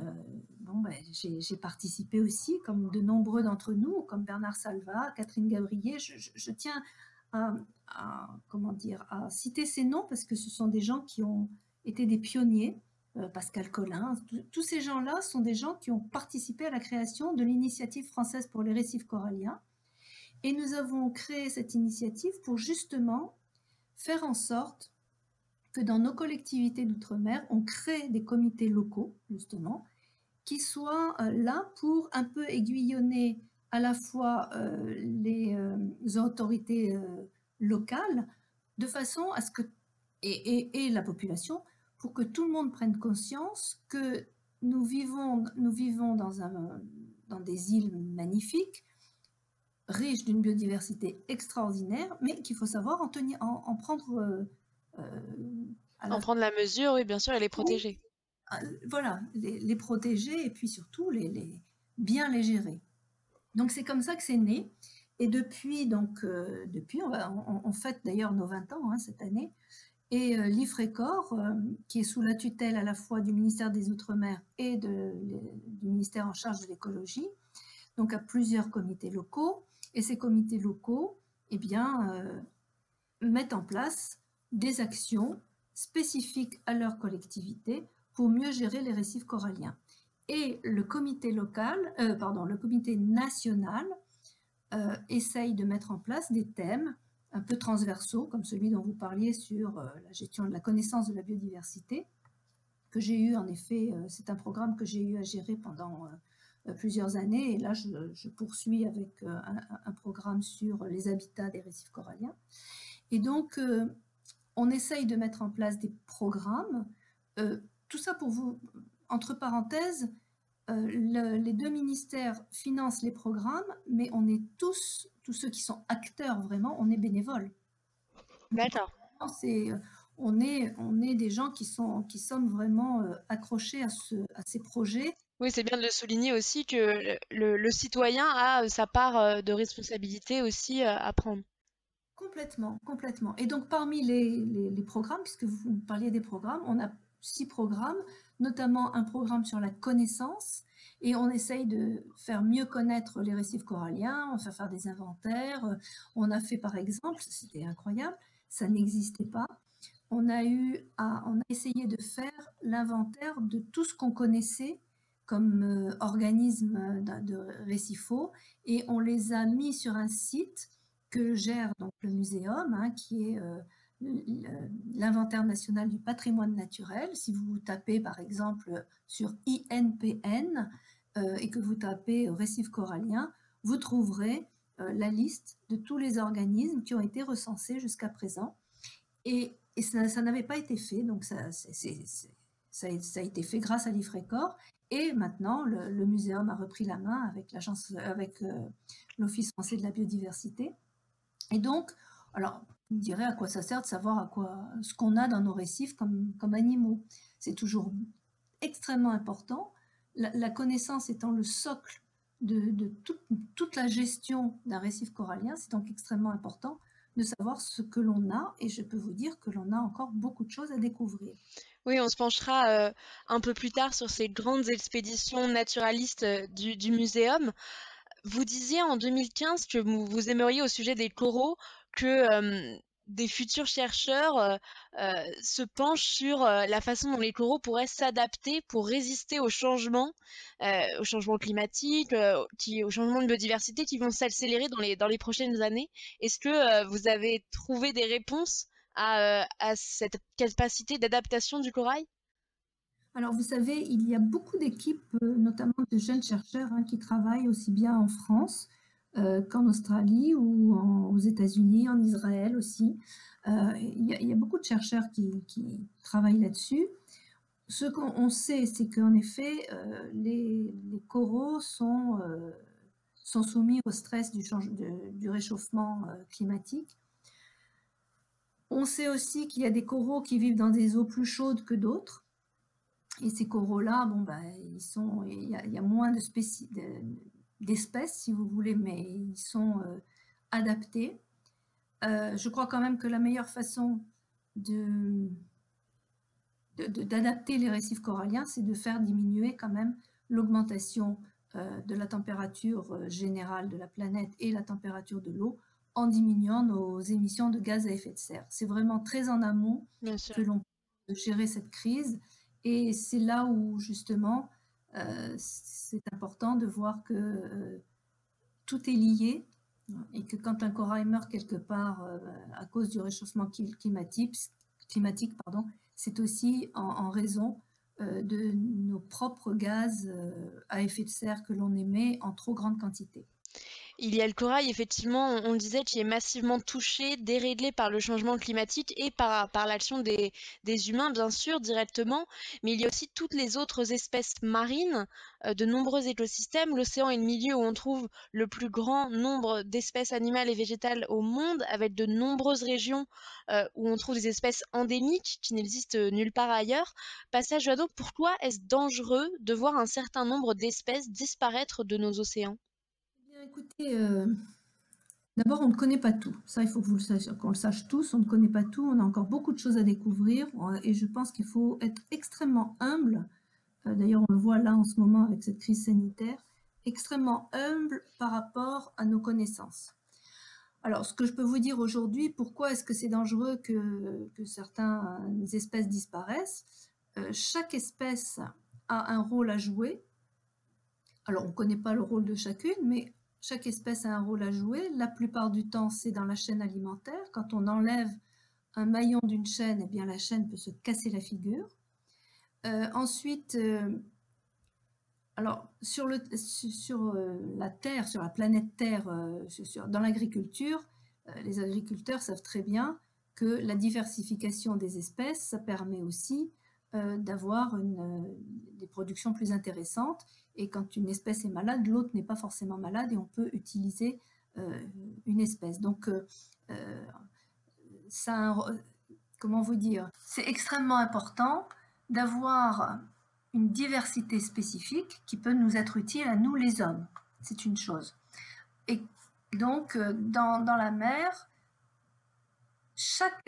bon, ben, j'ai participé aussi, comme de nombreux d'entre nous, comme Bernard Salva, Catherine Gabriel. Je, tiens à, comment dire, à citer ces noms parce que ce sont des gens qui ont été des pionniers. Euh, Pascal Collin, tous ces gens-là sont des gens qui ont participé à la création de l'initiative française pour les récifs coralliens. Et nous avons créé cette initiative pour justement faire en sorte que dans nos collectivités d'outre-mer, on crée des comités locaux, justement, qui soit euh, là pour un peu aiguillonner à la fois euh, les euh, autorités locale, de façon à ce que, et, la population, pour que tout le monde prenne conscience que nous vivons, nous vivons dans, un, dans des îles magnifiques, riches d'une biodiversité extraordinaire, mais qu'il faut savoir en, tenir, en, prendre... Euh, en prendre la mesure, oui, bien sûr, et les protéger. Ah, voilà, les, protéger et puis surtout les, les bien les gérer. Donc c'est comme ça que c'est né. Et depuis, donc, euh, depuis on, va, on, fête d'ailleurs nos 20 ans hein, cette année, et euh, l'IFRECOR, euh, qui est sous la tutelle à la fois du ministère des Outre-mer et de, du ministère en charge de l'écologie, donc à plusieurs comités locaux, et ces comités locaux, eh bien, mettent en place des actions spécifiques à leur collectivité pour mieux gérer les récifs coralliens. Et le comité local, pardon, le comité national euh, essaye de mettre en place des thèmes un peu transversaux, comme celui dont vous parliez sur euh, la gestion de la connaissance de la biodiversité, que j'ai eu en effet, euh, c'est un programme que j'ai eu à gérer pendant plusieurs années, et là je, poursuis avec un, programme sur les habitats des récifs coralliens. Et donc, on essaye de mettre en place des programmes, tout ça pour vous, entre parenthèses, euh, les deux ministères financent les programmes, mais on est tous, tous ceux qui sont acteurs vraiment, on est bénévoles. D'accord. C'est, on est, on est des gens qui sont, qui sommes vraiment euh, accrochés à, ce, à ces projets. Oui, c'est bien de le souligner aussi que le, citoyen a sa part euh, de responsabilité aussi à prendre. Complètement, complètement. Et donc parmi les, programmes, puisque vous parliez des programmes, on a six programmes notamment un programme sur la connaissance, et on essaye de faire mieux connaître les récifs coralliens, on fait faire des inventaires. On a fait par exemple, c'était incroyable, ça n'existait pas, on a, eu à, on a essayé de faire l'inventaire de tout ce qu'on connaissait comme euh, organismes de récifaux, et on les a mis sur un site gère donc le muséum, hein, qui est euh, l'inventaire national du patrimoine naturel. Si vous tapez par exemple sur INPN euh, et que vous tapez récif corallien, vous trouverez euh, la liste de tous les organismes qui ont été recensés jusqu'à présent. Et, ça, n'avait pas été fait, donc ça, a été fait grâce à l'IFRECOR. Et maintenant, le, le, muséum a repris la main avec avec euh, l'Office français de la biodiversité. Et donc, alors, on dirait à quoi ça sert de savoir à quoi, ce qu'on a dans nos récifs comme, comme animaux. C'est toujours extrêmement important. La, connaissance étant le socle de, de toute la gestion d'un récif corallien, c'est donc extrêmement important de savoir ce que l'on a et je peux vous dire que l'on a encore beaucoup de choses à découvrir. Oui, on se penchera euh, un peu plus tard sur ces grandes expéditions naturalistes euh, du, du muséum. Vous disiez en 2015 que vous, aimeriez au sujet des coraux que des futurs chercheurs se penchent sur la façon dont les coraux pourraient s'adapter pour résister aux changements, aux changements climatiques, aux changements de biodiversité qui vont s'accélérer dans les, prochaines années. Est-ce que vous avez trouvé des réponses à cette capacité d'adaptation du corail? Alors, vous savez, il y a beaucoup d'équipes, notamment de jeunes chercheurs, hein, qui travaillent aussi bien en France euh, qu'en Australie ou aux États-Unis, en Israël aussi. Euh, il y, a beaucoup de chercheurs qui, travaillent là-dessus. Ce qu'on sait, c'est qu'en effet, euh, les, coraux sont, soumis au stress du réchauffement climatique. On sait aussi qu'il y a des coraux qui vivent dans des eaux plus chaudes que d'autres. Et ces coraux-là, bon, ben, ils sont, il, y a, il y a moins de, spécies, d'espèces, si vous voulez, mais ils sont euh, adaptés. Euh, je crois quand même que la meilleure façon de d'adapter les récifs coralliens, c'est de faire diminuer quand même l'augmentation euh, de la température générale de la planète et la température de l'eau en diminuant nos émissions de gaz à effet de serre. C'est vraiment très en amont que l'on peut gérer cette crise et c'est là où justement euh, c'est important de voir que euh, tout est lié et que quand un corail meurt quelque part euh, à cause du réchauffement climatique, climatique pardon, c'est aussi en, raison de nos propres gaz à effet de serre que l'on émet en trop grande quantité. Il y a le corail, effectivement, on, le disait, qui est massivement touché, déréglé par le changement climatique et par, l'action des, des, humains, bien sûr, directement. Mais il y a aussi toutes les autres espèces marines, euh, de nombreux écosystèmes. L'océan est le milieu où on trouve le plus grand nombre d'espèces animales et végétales au monde, avec de nombreuses régions euh, où on trouve des espèces endémiques qui n'existent nulle part ailleurs. Passage Joanneau, pourquoi est-ce dangereux de voir un certain nombre d'espèces disparaître de nos océans? Écoutez, euh, d'abord, on ne connaît pas tout. Ça, il faut vous qu'on le sache tous. On ne connaît pas tout. On a encore beaucoup de choses à découvrir. Et je pense qu'il faut être extrêmement humble. Euh, d'ailleurs, on le voit là en ce moment avec cette crise sanitaire. Extrêmement humble par rapport à nos connaissances. Alors, ce que je peux vous dire aujourd'hui, pourquoi est-ce que c'est dangereux que, que, certaines espèces disparaissent? Euh, Chaque espèce a un rôle à jouer. Alors, on ne connaît pas le rôle de chacune, mais chaque espèce a un rôle à jouer. La plupart du temps, c'est dans la chaîne alimentaire. Quand on enlève un maillon d'une chaîne, eh bien, la chaîne peut se casser la figure. Euh, ensuite, euh, alors, sur, euh, la Terre, sur la planète Terre, dans l'agriculture, les agriculteurs savent très bien que la diversification des espèces, ça permet aussi d'avoir des productions plus intéressantes et quand une espèce est malade, l'autre n'est pas forcément malade et on peut utiliser euh, une espèce. Donc, euh, euh, ça, comment vous dire, c'est extrêmement important d'avoir une diversité spécifique qui peut nous être utile à nous les hommes. C'est une chose. Et donc, dans, dans la mer, chaque,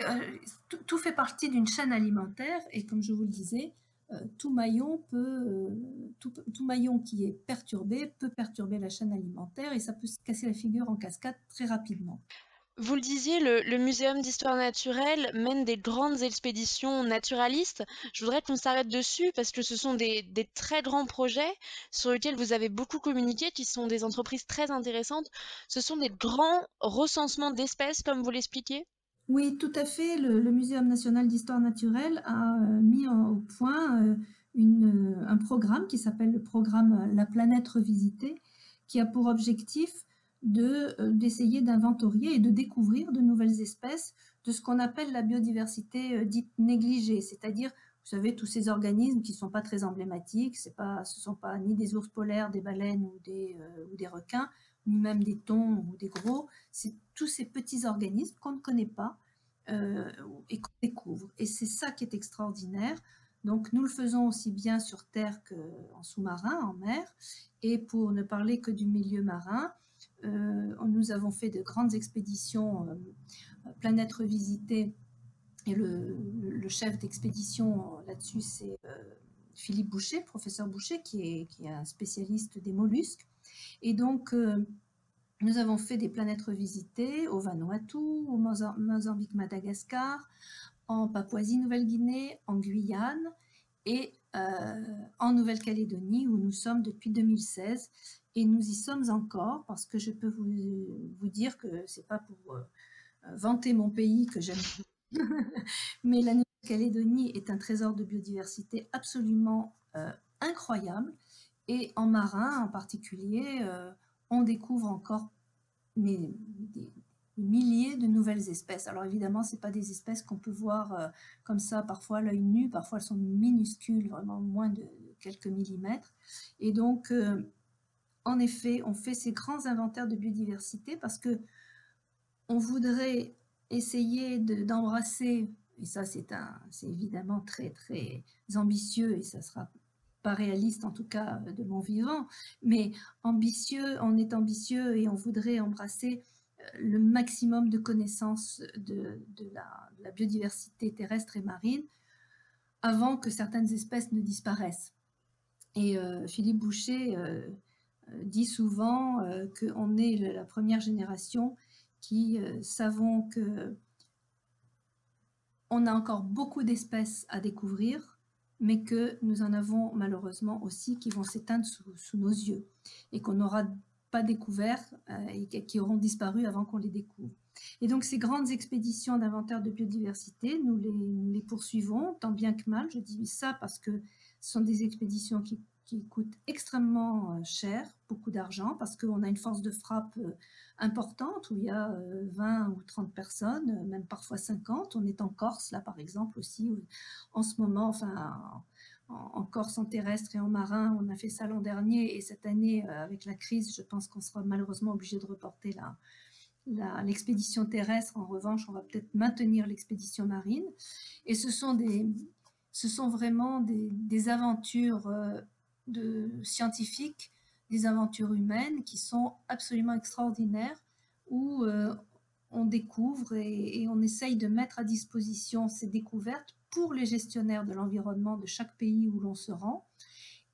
tout, fait partie d'une chaîne alimentaire et comme je vous le disais, euh, tout maillon peut, euh, tout, maillon qui est perturbé peut perturber la chaîne alimentaire et ça peut se casser la figure en cascade très rapidement. Vous le disiez, le, Muséum d'histoire naturelle mène des grandes expéditions naturalistes. Je voudrais qu'on s'arrête dessus parce que ce sont des, des, très grands projets sur lesquels vous avez beaucoup communiqué, qui sont des entreprises très intéressantes. Ce sont des grands recensements d'espèces, comme vous l'expliquez oui, tout à fait. Le, Muséum national d'histoire naturelle a euh, mis au point euh, une, un programme qui s'appelle le programme La planète revisitée, qui a pour objectif de, euh, d'essayer d'inventorier et de découvrir de nouvelles espèces de ce qu'on appelle la biodiversité dite négligée, c'est-à-dire, vous savez, tous ces organismes qui ne sont pas très emblématiques, ce ne sont pas ni des ours polaires, des baleines ou des requins, même des thons ou des gros. C'est tous ces petits organismes qu'on ne connaît pas euh, et qu'on découvre. Et c'est ça qui est extraordinaire. Donc nous le faisons aussi bien sur terre qu'en sous-marin, en mer. Et pour ne parler que du milieu marin, euh, nous avons fait de grandes expéditions euh, planète. Et le, chef d'expédition là-dessus, c'est Philippe Boucher, professeur Boucher, qui est, qui est, un spécialiste des mollusques. Et donc, euh, nous avons fait des planètes revisitées au Vanuatu, au Mozambique, Madagascar, en Papouasie-Nouvelle-Guinée, en Guyane et euh, en Nouvelle-Calédonie où nous sommes depuis 2016 et nous y sommes encore parce que je peux vous, dire que c'est pas pour euh, vanter mon pays que j'aime <laughs> mais la Nouvelle-Calédonie est un trésor de biodiversité absolument incroyable et en marin, en particulier, euh, on découvre encore des, milliers de nouvelles espèces. Alors évidemment, ce pas des espèces qu'on peut voir euh, comme ça, parfois à l'œil nu, parfois elles sont minuscules, vraiment moins de quelques millimètres. Et donc, euh, en effet, on fait ces grands inventaires de biodiversité parce que on voudrait essayer d'embrasser, et ça c'est évidemment très très ambitieux et ça sera pas réaliste en tout cas de mon vivant, mais ambitieux, on est ambitieux et on voudrait embrasser euh, le maximum de connaissances de, la, biodiversité terrestre et marine avant que certaines espèces ne disparaissent. Et euh, Philippe Boucher euh, dit souvent qu'on est la première génération qui savons que on a encore beaucoup d'espèces à découvrir, mais que nous en avons malheureusement aussi qui vont s'éteindre sous, nos yeux et qu'on n'aura pas découvert euh, et qui auront disparu avant qu'on les découvre. Et donc ces grandes expéditions d'inventaire de biodiversité, nous les, poursuivons tant bien que mal. Je dis ça parce que ce sont des expéditions qui, qui coûte extrêmement cher, beaucoup d'argent, parce qu'on a une force de frappe importante où il y a 20 ou 30 personnes, même parfois 50. On est en Corse, là par exemple aussi, en ce moment, enfin en, Corse, en terrestre et en marin. On a fait ça l'an dernier et cette année, avec la crise, je pense qu'on sera malheureusement obligé de reporter l'expédition terrestre. En revanche, on va peut-être maintenir l'expédition marine. Et ce sont, des, ce sont vraiment des, aventures de scientifiques, des aventures humaines qui sont absolument extraordinaires, où euh, on découvre et, on essaye de mettre à disposition ces découvertes pour les gestionnaires de l'environnement de chaque pays où l'on se rend.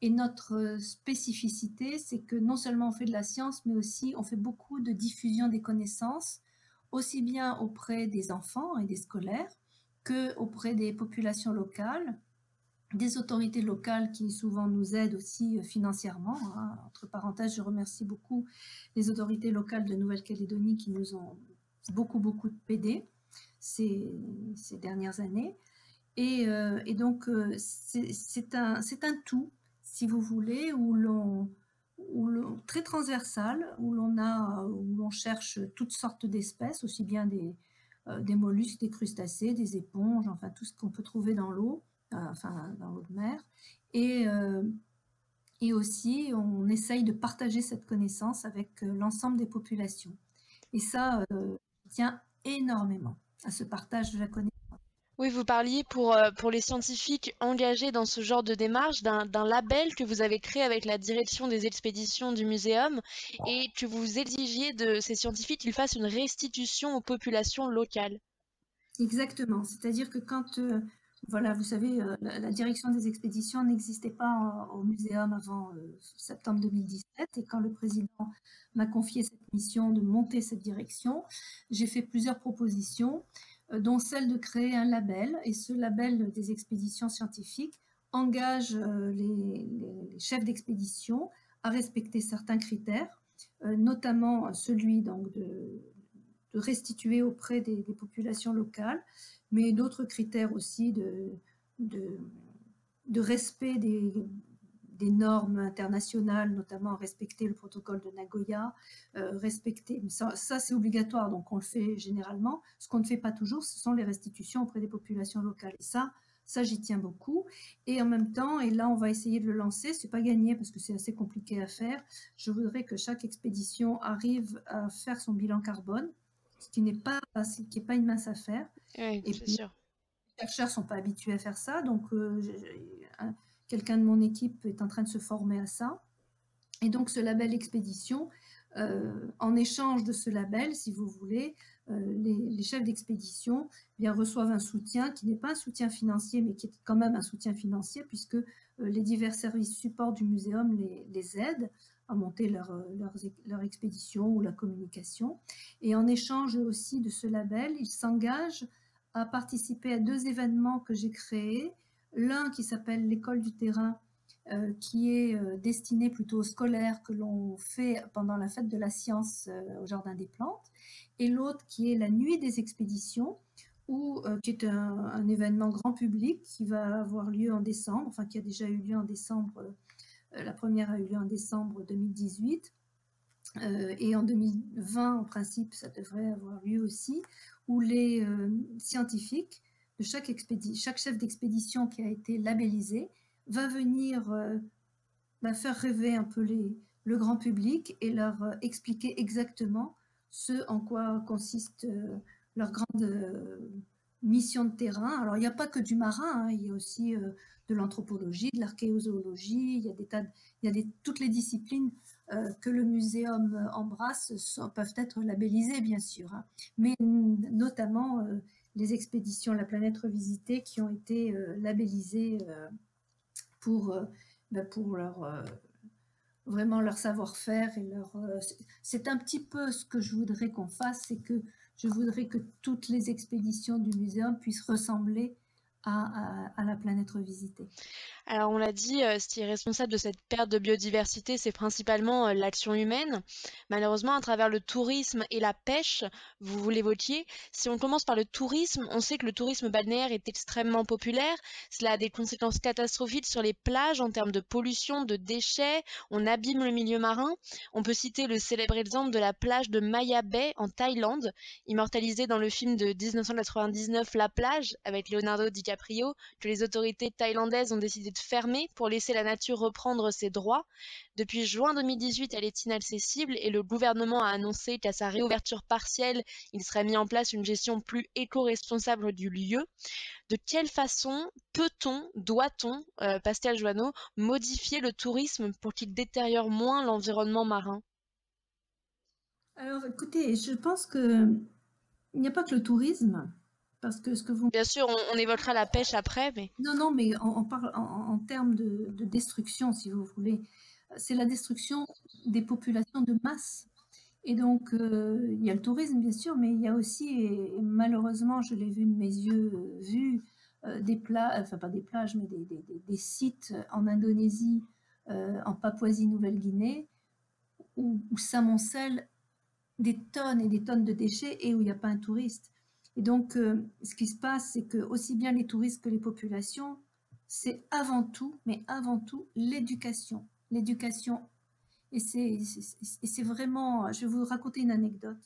Et notre spécificité, c'est que non seulement on fait de la science, mais aussi on fait beaucoup de diffusion des connaissances, aussi bien auprès des enfants et des scolaires que auprès des populations locales, des autorités locales qui souvent nous aident aussi euh, financièrement. Hein. Entre parenthèses, je remercie beaucoup les autorités locales de Nouvelle-Calédonie qui nous ont beaucoup, beaucoup aidés ces, ces dernières années. Et, euh, donc, euh, c'est un, un tout, si vous voulez, où l'on très transversal, où l'on a, où l'on cherche toutes sortes d'espèces, aussi bien des, des mollusques, des crustacés, des éponges, enfin tout ce qu'on peut trouver dans l'eau, enfin dans l'eau de mer. Et, euh, et aussi, on essaye de partager cette connaissance avec euh, l'ensemble des populations. Et ça tient énormément à ce partage de la connaissance. Oui, vous parliez pour, pour les scientifiques engagés dans ce genre de démarche d'un label que vous avez créé avec la direction des expéditions du muséum et que vous exigiez de ces scientifiques qu'ils fassent une restitution aux populations locales. Exactement. C'est-à-dire que quand voilà, vous savez, euh, la, direction des expéditions n'existait pas au muséum avant euh, septembre 2017 et quand le président m'a confié cette mission de monter cette direction, j'ai fait plusieurs propositions, euh, dont celle de créer un label. Et ce label des expéditions scientifiques engage les, chefs d'expédition à respecter certains critères, notamment celui de, restituer auprès des populations locales mais d'autres critères aussi de, de, respect des, des, normes internationales, notamment respecter le protocole de Nagoya, euh, respecter, ça, ça c'est obligatoire, donc on le fait généralement. Ce qu'on ne fait pas toujours, ce sont les restitutions auprès des populations locales. Et ça, ça j'y tiens beaucoup. Et en même temps, et là on va essayer de le lancer, c'est pas gagné parce que c'est assez compliqué à faire. Je voudrais que chaque expédition arrive à faire son bilan carbone, ce qui n'est pas, qui est pas une mince affaire. Oui, c'est sûr. Les chercheurs sont pas habitués à faire ça, donc euh, quelqu'un de mon équipe est en train de se former à ça. Et donc ce label expédition, euh, en échange de ce label, si vous voulez, euh, les, chefs d'expédition eh reçoivent un soutien qui n'est pas un soutien financier, mais qui est quand même un soutien financier, puisque les divers services supports du muséum les, les aident à monter leur, leur, leur, expédition ou la communication. Et en échange aussi de ce label, ils s'engagent à participer à deux événements que j'ai créés. L'un qui s'appelle l'école du terrain, euh, qui est euh, destiné plutôt aux scolaires que l'on fait pendant la fête de la science euh, au Jardin des Plantes, et l'autre qui est la nuit des expéditions, où, qui est un, événement grand public qui va avoir lieu en décembre, enfin qui a déjà eu lieu en décembre, la première a eu lieu en décembre 2018, et en 2020, en principe, ça devrait avoir lieu aussi, où les euh, scientifiques de chaque, chef d'expédition qui a été labellisé va venir euh, faire rêver un peu le grand public et leur euh, expliquer exactement ce en quoi consiste leur grande mission de terrain. Alors, il n'y a pas que du marin, hein, il y a aussi de l'anthropologie, de l'archéozoologie, il y a, des tas il y a des, toutes les disciplines euh, que le muséum embrasse peuvent être labellisées, bien sûr, hein. mais notamment euh, les expéditions La planète revisitée qui ont été euh, labellisées pour, ben, pour leur, vraiment leur savoir-faire. et leur. C'est un petit peu ce que je voudrais qu'on fasse, c'est que je voudrais que toutes les expéditions du muséum puissent ressembler à, la planète revisitée. Alors on l'a dit, euh, ce qui est responsable de cette perte de biodiversité, c'est principalement euh, l'action humaine. Malheureusement, à travers le tourisme et la pêche, vous, vous l'évoquiez, si on commence par le tourisme, on sait que le tourisme balnéaire est extrêmement populaire. Cela a des conséquences catastrophiques sur les plages en termes de pollution, de déchets, on abîme le milieu marin. On peut citer le célèbre exemple de la plage de Maya Bay en Thaïlande, immortalisée dans le film de 1999 La plage avec Leonardo DiCaprio, que les autorités thaïlandaises ont décidé fermée pour laisser la nature reprendre ses droits. Depuis juin 2018, elle est inaccessible et le gouvernement a annoncé qu'à sa réouverture partielle, il serait mis en place une gestion plus éco-responsable du lieu. De quelle façon peut-on, doit-on, euh, Pascal Joanneau, modifier le tourisme pour qu'il détériore moins l'environnement marin? Alors écoutez, je pense que il n'y a pas que le tourisme. Parce que ce que vous... Bien sûr, on, évoquera la pêche après, mais... Non, non, mais on, parle en, termes de, destruction, si vous voulez. C'est la destruction des populations de masse. Et donc, euh, il y a le tourisme, bien sûr, mais il y a aussi, et, malheureusement, je l'ai vu de mes yeux, euh, vu euh, des plages, enfin pas des plages, mais des, sites en Indonésie, en Papouasie-Nouvelle-Guinée, où, où s'amoncellent des tonnes et des tonnes de déchets et où il n'y a pas un touriste. Et donc, euh, ce qui se passe, c'est que aussi bien les touristes que les populations, c'est avant tout, mais avant tout, l'éducation. L'éducation. Et c'est vraiment, je vais vous raconter une anecdote.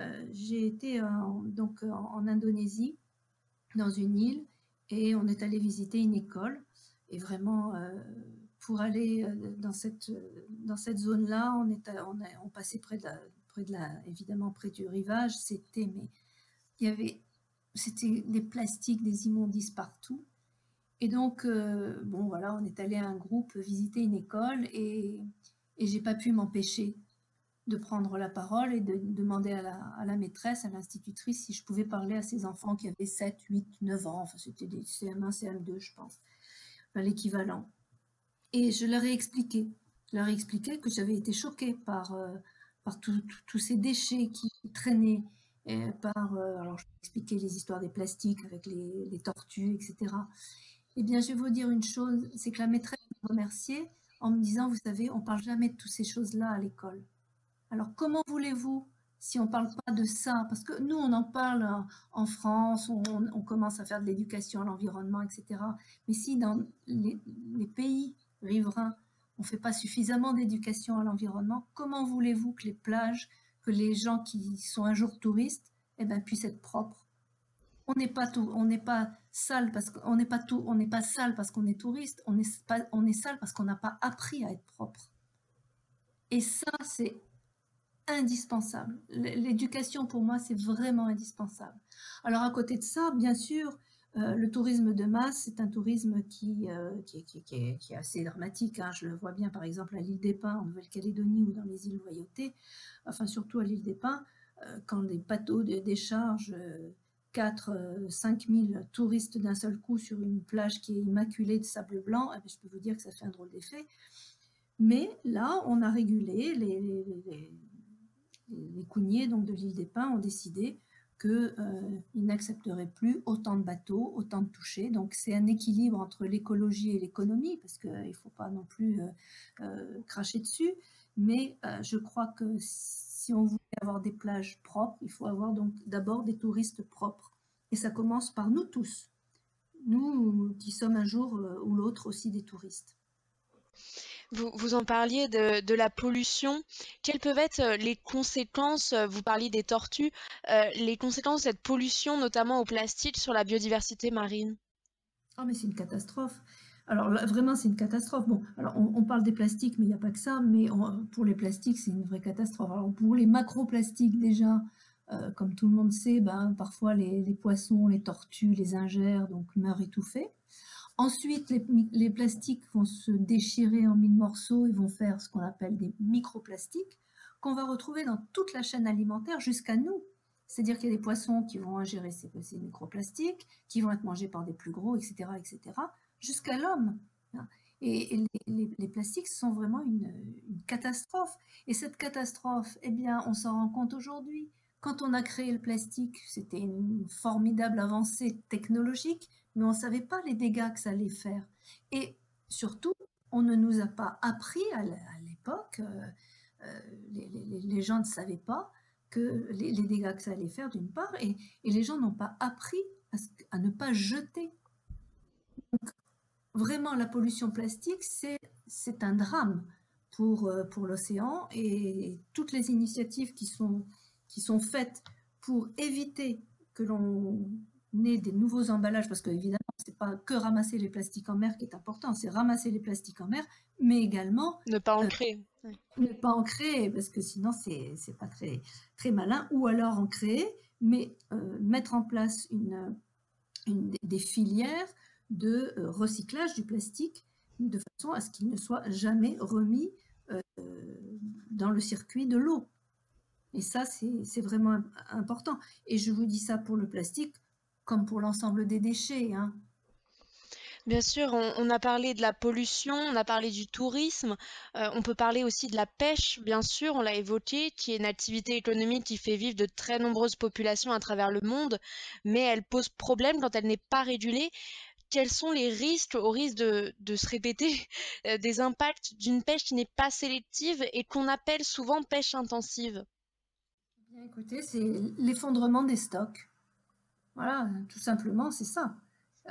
Euh, j'ai été en, donc en, Indonésie, dans une île, et on est allé visiter une école. Et vraiment, euh, pour aller dans cette, dans cette zone-là, on, on, passait près de près de la, évidemment près du rivage. C'était mais il y avait, c'était des plastiques, des immondices partout. Et donc, euh, bon, voilà, on est allé à un groupe visiter une école et, et j'ai pas pu m'empêcher de prendre la parole et de demander à la, maîtresse, à l'institutrice, si je pouvais parler à ces enfants qui avaient 7, 8, 9 ans. Enfin, c'était des CM1, CM2, je pense, l'équivalent. Et je leur ai expliqué. Je leur ai expliqué que j'avais été choquée par, euh, par tous ces déchets qui traînaient par, euh, alors je vais expliquer les histoires des plastiques avec les, tortues, etc. Eh bien, je vais vous dire une chose, c'est que la maîtresse m'a remercié en me disant, vous savez, on parle jamais de toutes ces choses-là à l'école. Alors, comment voulez-vous si on ne parle pas de ça? Parce que nous, on en parle en France, on, on commence à faire de l'éducation à l'environnement, etc. Mais si dans les, les pays riverains, on ne fait pas suffisamment d'éducation à l'environnement, comment voulez-vous que les plages, que les gens qui sont un jour touristes eh ben, puissent être propres. On n'est pas tout, on n'est pas sale parce qu'on n'est pas tout, on n'est pas sale parce qu'on est touriste, on est pas, on est sale parce qu'on n'a pas appris à être propre. Et ça, c'est indispensable. L'éducation, pour moi, c'est vraiment indispensable. Alors, à côté de ça, bien sûr, euh, le tourisme de masse, c'est un tourisme qui, euh, qui, est, assez dramatique. Hein. Je le vois bien, par exemple, à l'île des Pins, en Nouvelle-Calédonie ou dans les îles Loyauté, enfin surtout à l'île des Pins, euh, quand des bateaux de décharge 4, 5 000 touristes d'un seul coup sur une plage qui est immaculée de sable blanc, eh ben, je peux vous dire que ça fait un drôle d'effet. Mais là, on a régulé, les, les, donc, de l'île des Pins ont décidé qu'ils euh, n'accepteraient plus autant de bateaux, autant de touchés. Donc c'est un équilibre entre l'écologie et l'économie, parce qu'il ne faut pas non plus euh, euh, cracher dessus. Mais je crois que si on voulait avoir des plages propres, il faut avoir donc d'abord des touristes propres. Et ça commence par nous tous, nous qui sommes un jour ou l'autre aussi des touristes. Vous, en parliez de, la pollution. Quelles peuvent être euh, les conséquences, euh, vous parliez des tortues, euh, les conséquences de cette pollution, notamment au plastique, sur la biodiversité marine? Ah, mais c'est une catastrophe. Alors vraiment, c'est une catastrophe. Bon, alors on, parle des plastiques, mais il n'y a pas que ça. Mais pour les plastiques, c'est une vraie catastrophe. Pour les macroplastiques, déjà, comme tout le monde sait, ben, parfois les, les, poissons, les tortues, les ingèrent, donc meurent étouffés. Ensuite, les, plastiques vont se déchirer en mille morceaux et vont faire ce qu'on appelle des microplastiques qu'on va retrouver dans toute la chaîne alimentaire jusqu'à nous. C'est-à-dire qu'il y a des poissons qui vont ingérer ces, microplastiques, qui vont être mangés par des plus gros, etc., etc., jusqu'à l'homme. Et, les, plastiques sont vraiment une, une, catastrophe. Et cette catastrophe, eh bien, on s'en rend compte aujourd'hui. Quand on a créé le plastique, c'était une formidable avancée technologique, mais on ne savait pas les dégâts que ça allait faire. Et surtout, on ne nous a pas appris à l'époque, les, gens ne savaient pas que les, dégâts que ça allait faire d'une part, et, les gens n'ont pas appris à, ne pas jeter. vraiment, la pollution plastique, c'est un drame pour, pour l'océan, et toutes les initiatives qui sont faites pour éviter que l'on ait des nouveaux emballages, parce qu'évidemment, ce n'est pas que ramasser les plastiques en mer qui est important, c'est ramasser les plastiques en mer, mais également... Ne pas en euh, créer. Ne pas en créer, parce que sinon, c'est n'est pas très, très malin, ou alors en créer, mais euh, mettre en place une, une, des filières de euh, recyclage du plastique de façon à ce qu'il ne soit jamais remis dans le circuit de l'eau. Et ça, c'est vraiment important. Et je vous dis ça pour le plastique comme pour l'ensemble des déchets. Hein. Bien sûr, on, a parlé de la pollution, on a parlé du tourisme, euh, on peut parler aussi de la pêche, bien sûr, on l'a évoqué, qui est une activité économique qui fait vivre de très nombreuses populations à travers le monde, mais elle pose problème quand elle n'est pas régulée. Quels sont les risques, au risque de, se répéter, <laughs> euh, des impacts d'une pêche qui n'est pas sélective et qu'on appelle souvent pêche intensive? Écoutez, c'est l'effondrement des stocks. Voilà, tout simplement, c'est ça.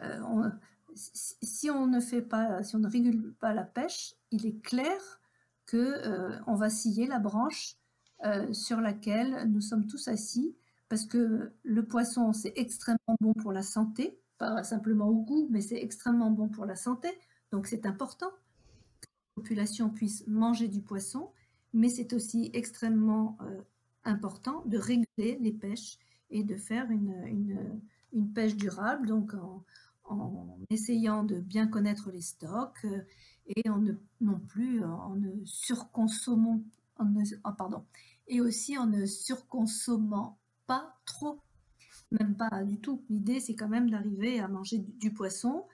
Euh, si on ne fait pas, si on ne régule pas la pêche, il est clair que euh, on va scier la branche euh, sur laquelle nous sommes tous assis, parce que le poisson c'est extrêmement bon pour la santé, pas simplement au goût, mais c'est extrêmement bon pour la santé. Donc c'est important que la population puisse manger du poisson, mais c'est aussi extrêmement important de réguler les pêches et de faire une, une, pêche durable, donc en, essayant de bien connaître les stocks euh, et en ne, non plus en ne surconsommant, en ah, pardon, et aussi en ne surconsommant pas trop, même pas du tout. L'idée, c'est quand même d'arriver à manger du, poisson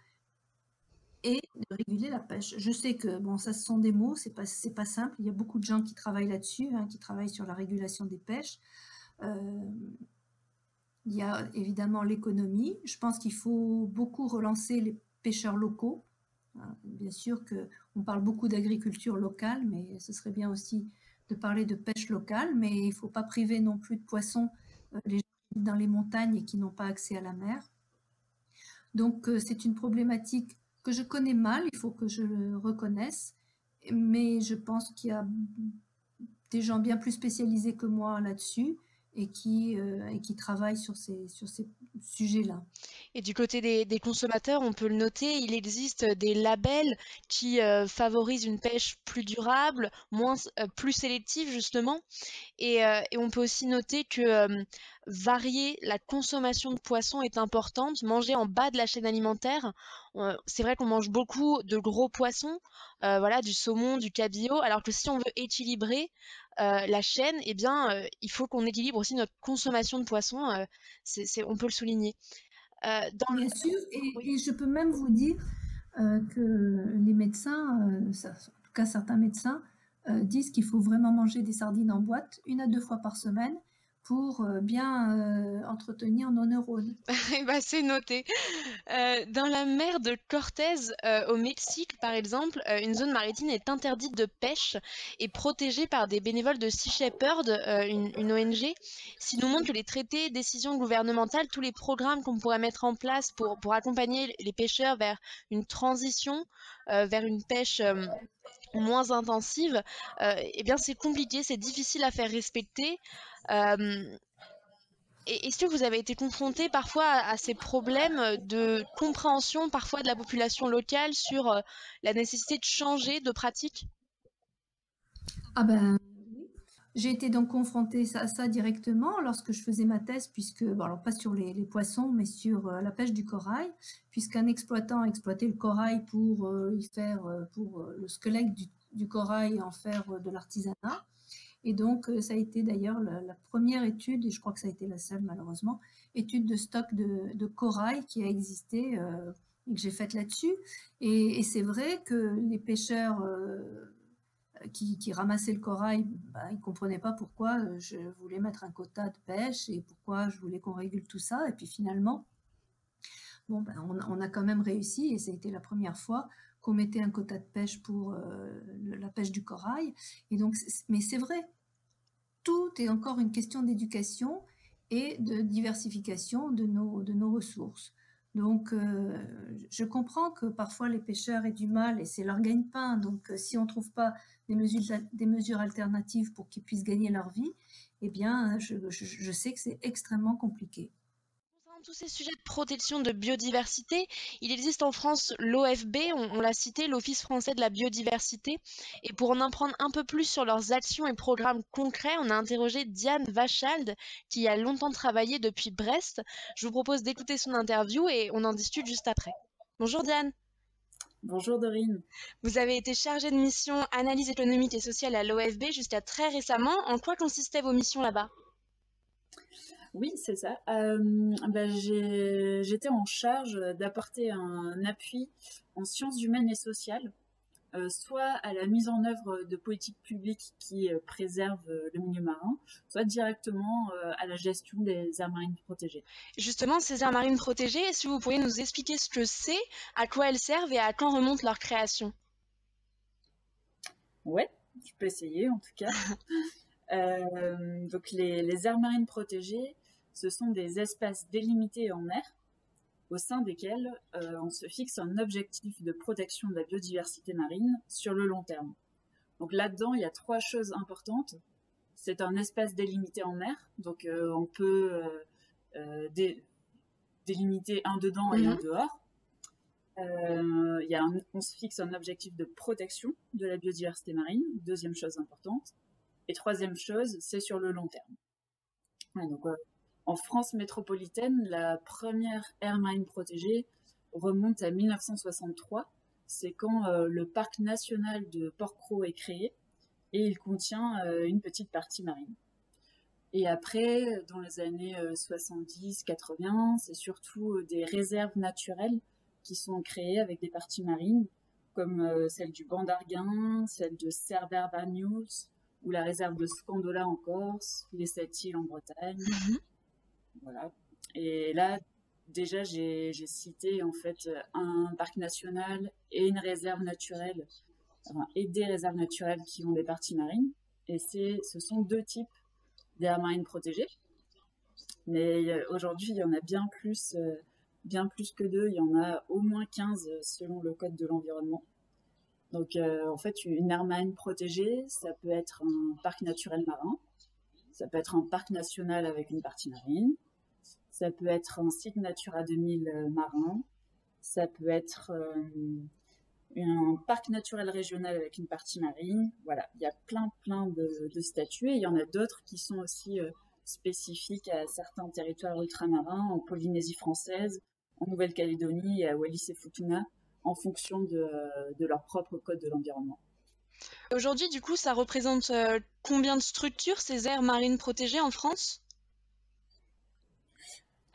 et de réguler la pêche. Je sais que bon, ça ce sont des mots, c'est pas c'est pas simple. Il y a beaucoup de gens qui travaillent là-dessus, hein, qui travaillent sur la régulation des pêches. Euh, il y a évidemment l'économie. Je pense qu'il faut beaucoup relancer les pêcheurs locaux. Hein, bien sûr qu'on parle beaucoup d'agriculture locale, mais ce serait bien aussi de parler de pêche locale. Mais il ne faut pas priver non plus de poissons euh, les gens dans les montagnes et qui n'ont pas accès à la mer. Donc euh, c'est une problématique que je connais mal, il faut que je le reconnaisse, mais je pense qu'il y a des gens bien plus spécialisés que moi là-dessus et qui, euh, et qui travaillent sur ces, sur ces sujets-là. Et du côté des, consommateurs, on peut le noter, il existe des labels qui euh, favorisent une pêche plus durable, moins, euh, plus sélective justement. Et, et, on peut aussi noter que varier la consommation de poissons est importante. Manger en bas de la chaîne alimentaire, c'est vrai qu'on mange beaucoup de gros poissons, voilà, du saumon, du cabillaud, alors que si on veut équilibrer, euh, la chaîne, eh bien, euh, il faut qu'on équilibre aussi notre consommation de poissons. Euh, on peut le souligner. Bien sûr, et, je peux même vous dire que les médecins, en tout cas certains médecins, disent qu'il faut vraiment manger des sardines en boîte une à deux fois par semaine pour euh, bien euh, entretenir nos neurones. <laughs> Ben, c'est noté. Euh, dans la mer de Cortez, au Mexique, par exemple, une zone maritime est interdite de pêche et protégée par des bénévoles de Sea Shepherd, une, ONG. Si nous montre que les traités, décisions gouvernementales, tous les programmes qu'on pourrait mettre en place pour accompagner les pêcheurs vers une transition, vers une pêche moins intensive, eh bien c'est compliqué, c'est difficile à faire respecter. Euh, est-ce que vous avez été confronté parfois à, ces problèmes de compréhension parfois de la population locale sur euh, la nécessité de changer de pratique? Ah ben j'ai été donc confrontée à ça directement lorsque je faisais ma thèse, puisque, bon, alors pas sur les, poissons, mais sur euh, la pêche du corail, puisqu'un exploitant exploitait le corail pour y faire, pour le squelette du, corail en faire de l'artisanat. Et donc, euh, ça a été d'ailleurs la, première étude, et je crois que ça a été la seule malheureusement, étude de stock de, corail qui a existé euh, et que j'ai faite là-dessus. Et, c'est vrai que les pêcheurs euh, qui, ramassaient le corail, bah, ils ne comprenaient pas pourquoi je voulais mettre un quota de pêche et pourquoi je voulais qu'on régule tout ça. Et puis finalement, bon, ben, on, a quand même réussi, et ça a été la première fois qu'on mettait un quota de pêche pour la pêche du corail. Et donc, mais c'est vrai, tout est encore une question d'éducation et de diversification de nos, de nos ressources. Donc, euh, je comprends que parfois les pêcheurs aient du mal et c'est leur gagne-pain. Donc, euh, si on ne trouve pas des mesures, des mesures alternatives pour qu'ils puissent gagner leur vie, eh bien, je sais que c'est extrêmement compliqué tous ces sujets de protection de biodiversité, il existe en France l'OFB, on, l'a cité, l'Office français de la biodiversité. Et pour en apprendre un peu plus sur leurs actions et programmes concrets, on a interrogé Diane Vachald, qui a longtemps travaillé depuis Brest. Je vous propose d'écouter son interview et on en discute juste après. Bonjour Diane. Bonjour Dorine. Vous avez été chargée de mission analyse économique et sociale à l'OFB jusqu'à très récemment. En quoi consistaient vos missions là-bas? Oui, c'est ça. Euh, bah, j'étais en charge d'apporter un appui en sciences humaines et sociales, euh, soit à la mise en œuvre de politiques publiques qui euh, préservent le milieu marin, soit directement à la gestion des aires marines protégées. Justement, ces aires marines protégées, est-ce que vous pourriez nous expliquer ce que c'est, à quoi elles servent et à quand remonte leur création Ouais, je peux essayer en tout cas. <laughs> Euh, donc les, les, aires marines protégées, ce sont des espaces délimités en mer au sein desquels euh, on se fixe un objectif de protection de la biodiversité marine sur le long terme. Donc là-dedans, il y a trois choses importantes. C'est un espace délimité en mer, donc euh, on peut délimiter un dedans et un mhm. dehors. Il y a on se fixe un objectif de protection de la biodiversité marine, deuxième chose importante. Et troisième chose, c'est sur le long terme. donc, euh, en France métropolitaine, la première aire marine protégée remonte à 1963. C'est quand euh, le parc national de Port-Cros est créé et il contient euh, une petite partie marine. Et après, dans les années 70-80, c'est surtout des réserves naturelles qui sont créées avec des parties marines, comme celle du Banc d'Arguin, celle de Cerber-Banyuls, ou la réserve de Scandola en Corse, les sept îles en Bretagne. Mhm. Voilà. Et là, déjà, j'ai cité en fait un parc national et une réserve naturelle, et des réserves naturelles qui ont des parties marines. Et ce sont deux types d'aires marines protégées. Mais euh, aujourd'hui, il y en a bien plus, euh, bien plus que deux. Il y en a au moins 15 selon le Code de l'environnement. Donc, euh, en fait, une aire marine protégée, ça peut être un parc naturel marin, ça peut être un parc national avec une partie marine, ça peut être un site Natura 2000 euh, marin, ça peut être euh, un parc naturel régional avec une partie marine. Voilà, il y a plein, plein de, statuts et il y en a d'autres qui sont aussi spécifiques à certains territoires ultramarins, en Polynésie française, en Nouvelle-Calédonie et à Wallis et Futuna en fonction de, leur propre code de l'environnement. Aujourd'hui, du coup, ça représente euh, combien de structures, ces aires marines protégées en France?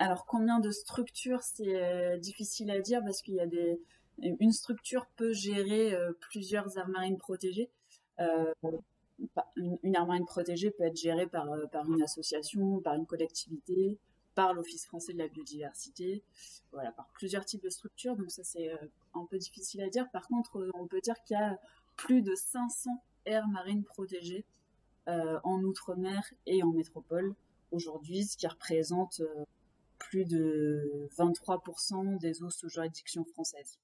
Alors, combien de structures, c'est euh, difficile à dire parce qu'il y a des... Une structure peut gérer euh, plusieurs aires marines protégées. une, une, aire marine protégée peut être gérée par, par une association, par une collectivité, par l'Office français de la biodiversité, voilà, par plusieurs types de structures. Donc ça, c'est euh, un peu difficile à dire. Par contre, euh, on peut dire qu'il y a plus de 500 aires marines protégées euh, en Outre-mer et en métropole aujourd'hui, ce qui représente plus de 23% des eaux sous juridiction française.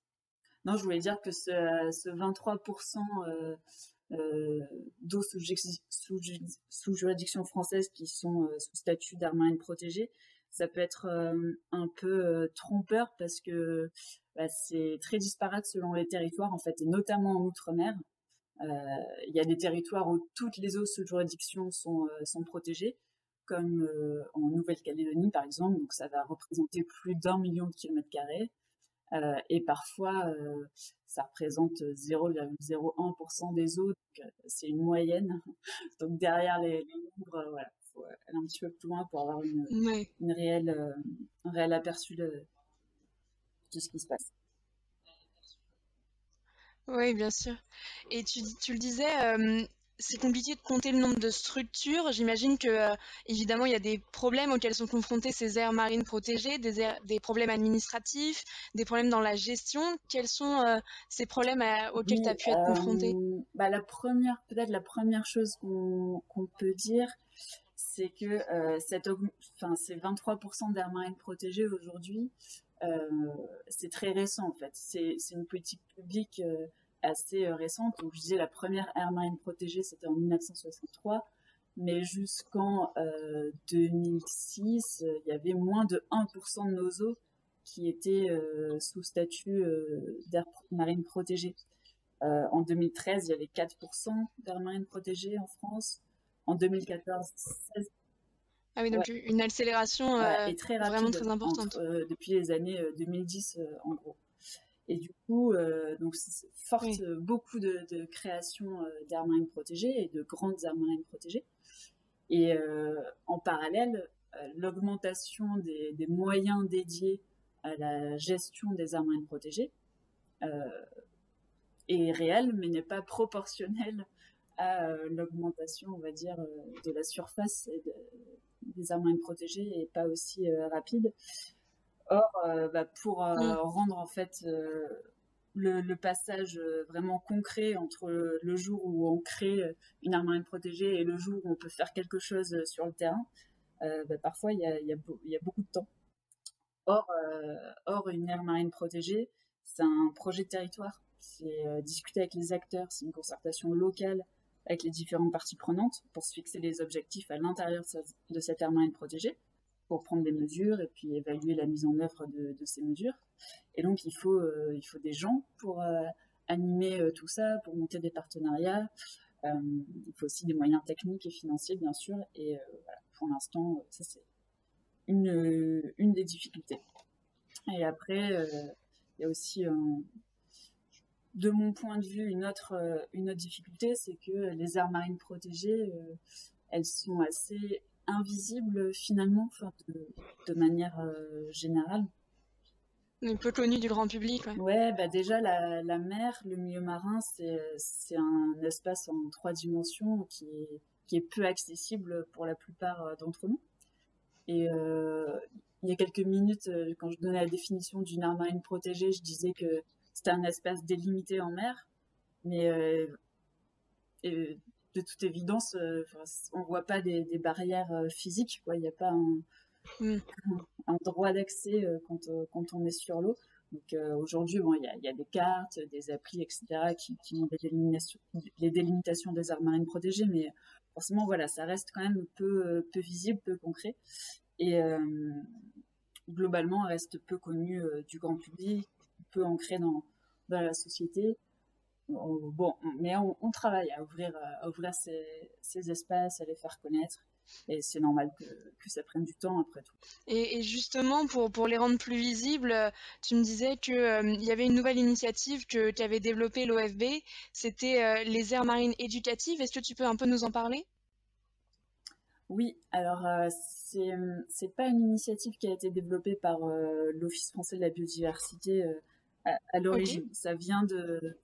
Non, je voulais dire que ce, 23% d'eau sous, juridiction française qui sont sous statut d'aire marine protégée, ça peut être euh, un peu euh, trompeur parce que bah, c'est très disparate selon les territoires en fait et notamment en outre-mer. Euh, il y a des territoires où toutes les eaux sous juridiction sont, sont protégées, comme en Nouvelle-Calédonie par exemple, donc ça va représenter plus d'un million de kilomètres carrés. et parfois, ça représente 0,01% des eaux, c'est une moyenne. <laughs> Donc derrière les, les nombres, voilà, faut aller un petit peu plus loin pour avoir une, une réelle, euh, un réel aperçu de, ce qui se passe. Oui, bien sûr. Et tu, tu le disais, euh, c'est compliqué de compter le nombre de structures. J'imagine que, euh, évidemment, il y a des problèmes auxquels sont confrontées ces aires marines protégées, des, des problèmes administratifs, des problèmes dans la gestion. Quels sont euh, ces problèmes auxquels tu as pu être confronté bah, La première, peut-être la première chose qu'on peut dire, c'est que cette, enfin, ces 23% d'aires marines protégées aujourd'hui, c'est très récent en fait. C'est une politique publique assez euh, récente. Donc, je disais, la première aire marine protégée, c'était en 1963. Mais jusqu'en 2006, euh, euh, il y avait moins de 1% de nos eaux qui étaient sous statut d'aire marine protégée. en 2013, il y avait 4% d'aire marine protégée en France. En 2014, 16%. Ah oui, donc une accélération très vraiment très importante. depuis les années 2010, en gros. Et du coup, euh, donc forte beaucoup de, de création euh, d'aires marines protégées et de grandes aires marines protégées. Et euh, en parallèle, l'augmentation des, moyens dédiés à la gestion des aires marines protégées est réelle, mais n'est pas proportionnelle à l'augmentation, on va dire, de la surface des aires marines protégées et pas aussi rapide. Or, euh, bah, pour euh, mm. rendre en fait euh, le, passage vraiment concret entre le, jour où on crée une aire marine protégée et le jour où on peut faire quelque chose sur le terrain, bah, parfois il y a, y a, beaucoup de temps. Or, or une aire marine protégée, c'est un projet de territoire. C'est discuter avec les acteurs, c'est une concertation locale avec les différentes parties prenantes pour se fixer les objectifs à l'intérieur de cette aire marine protégée pour prendre des mesures et puis évaluer la mise en œuvre de, ces mesures. Et donc, il faut, euh, il faut des gens pour euh, animer euh, tout ça, pour monter des partenariats. il faut aussi des moyens techniques et financiers, bien sûr. Et pour l'instant, ça, c'est une, une des difficultés. Et après, il y a aussi, de mon point de vue, une autre, une autre difficulté, c'est que les aires marines protégées, elles sont assez invisible finalement, de, manière euh, générale. Un peu connu du grand public. Ouais, bah déjà la, mer, le milieu marin, c'est un espace en trois dimensions qui est, qui est peu accessible pour la plupart euh, d'entre nous. Et euh, il y a quelques minutes, quand je donnais la définition d'une aire marine protégée, je disais que c'était un espace délimité en mer, mais de toute évidence, euh, on voit pas des, barrières euh, physiques. Il n'y a pas mm. un, droit d'accès euh, quand, quand, on est sur l'eau. Donc aujourd'hui, bon, il y, a des cartes, des applis, etc., qui, qui ont les délimitations des aires marines protégées, mais forcément, voilà, ça reste quand même peu, peu visible, peu concret. Et globalement, reste peu connu du grand public, peu ancré dans, dans la société bon, mais on, travaille à ouvrir, à ouvrir ces, espaces, à les faire connaître. Et c'est normal que, ça prenne du temps après tout. Et, justement, pour, pour les rendre plus visibles, tu me disais qu'il euh, y avait une nouvelle initiative que qu'avait développée l'OFB, c'était euh, les aires marines éducatives. Est-ce que tu peux un peu nous en parler? Oui, alors euh, c'est pas une initiative qui a été développée par l'Office français de la biodiversité à, l'origine. Ça vient de,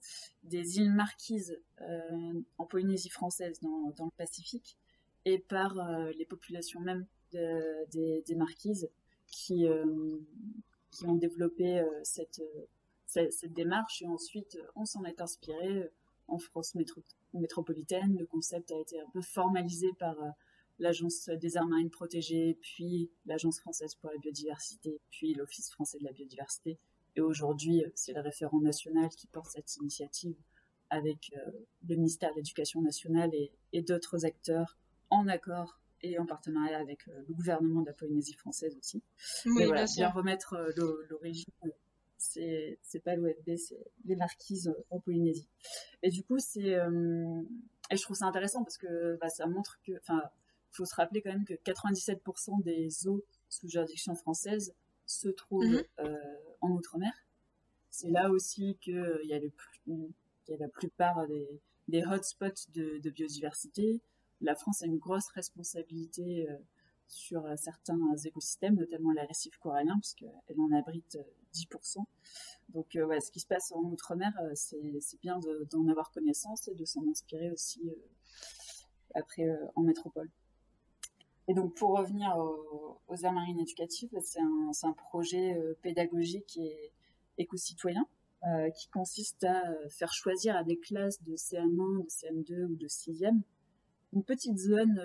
des îles Marquises euh, en Polynésie française, dans, dans, le Pacifique, et par euh, les populations même des, des, Marquises qui, euh, qui ont développé cette, cette, démarche. Et ensuite, on s'en est inspiré en France métropolitaine. Le concept a été un peu formalisé par l'Agence des aires marines protégées, puis l'Agence française pour la biodiversité, puis l'Office français de la biodiversité, et aujourd'hui, c'est le référent national qui porte cette initiative avec euh, le ministère de l'Éducation nationale et, d'autres acteurs en accord et en partenariat avec euh, le gouvernement de la Polynésie française aussi. Mais voilà, bien, remettre euh, l'origine, c'est c'est pas l'OFB, c'est les marquises en Polynésie. Et du coup, c'est et je trouve ça intéressant parce que bah, ça montre que, enfin, faut se rappeler quand même que 97% des eaux sous juridiction française se trouvent mhm. euh, en Outre-mer. C'est là aussi qu'il euh, y, a y a la plupart des, des hotspots de, de, biodiversité. La France a une grosse responsabilité euh, sur certains écosystèmes, notamment les récifs coralliens, puisqu'elle en abrite 10%. Donc, ce qui se passe en Outre-mer, c'est bien d'en avoir connaissance et de s'en inspirer aussi après en métropole. Et donc, pour revenir aux, aires marines éducatives, c'est un, un, projet pédagogique et éco-citoyen qui consiste à faire choisir à des classes de CM1, de CM2 ou de 6e une petite zone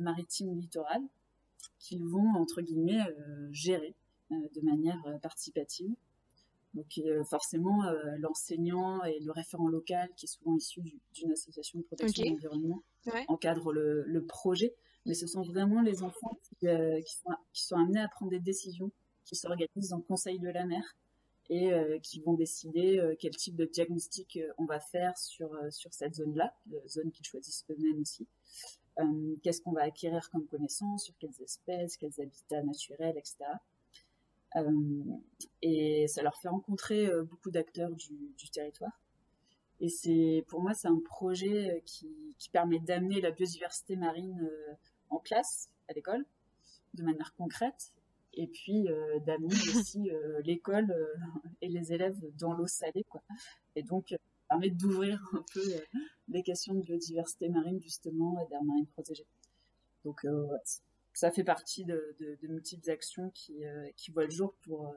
maritime littorale qu'ils vont, entre guillemets, gérer de manière participative. Donc forcément, l'enseignant et le référent local, qui est souvent issu d'une association de protection de l'environnement, encadrent le, projet. Mais ce sont vraiment les enfants qui, sont, amenés à prendre des décisions, qui s'organisent en conseil de la mer et qui vont décider quel type de diagnostic on va faire sur, sur cette zone-là, zone qu'ils choisissent eux-mêmes aussi. Qu'est-ce qu'on va acquérir comme connaissances, sur quelles espèces, quels habitats naturels, etc. Euh, et ça leur fait rencontrer euh, beaucoup d'acteurs du, territoire. Et pour moi, c'est un projet euh, qui, permet d'amener la biodiversité marine en classe, à l'école, de manière concrète, et puis d'amener aussi l'école et les élèves dans l'eau salée, quoi. Et donc, ça permet d'ouvrir un peu les questions de biodiversité marine, justement, et d'air marine protégée. Donc, ça fait partie de, multiples actions qui, euh, qui, voient le jour pour euh,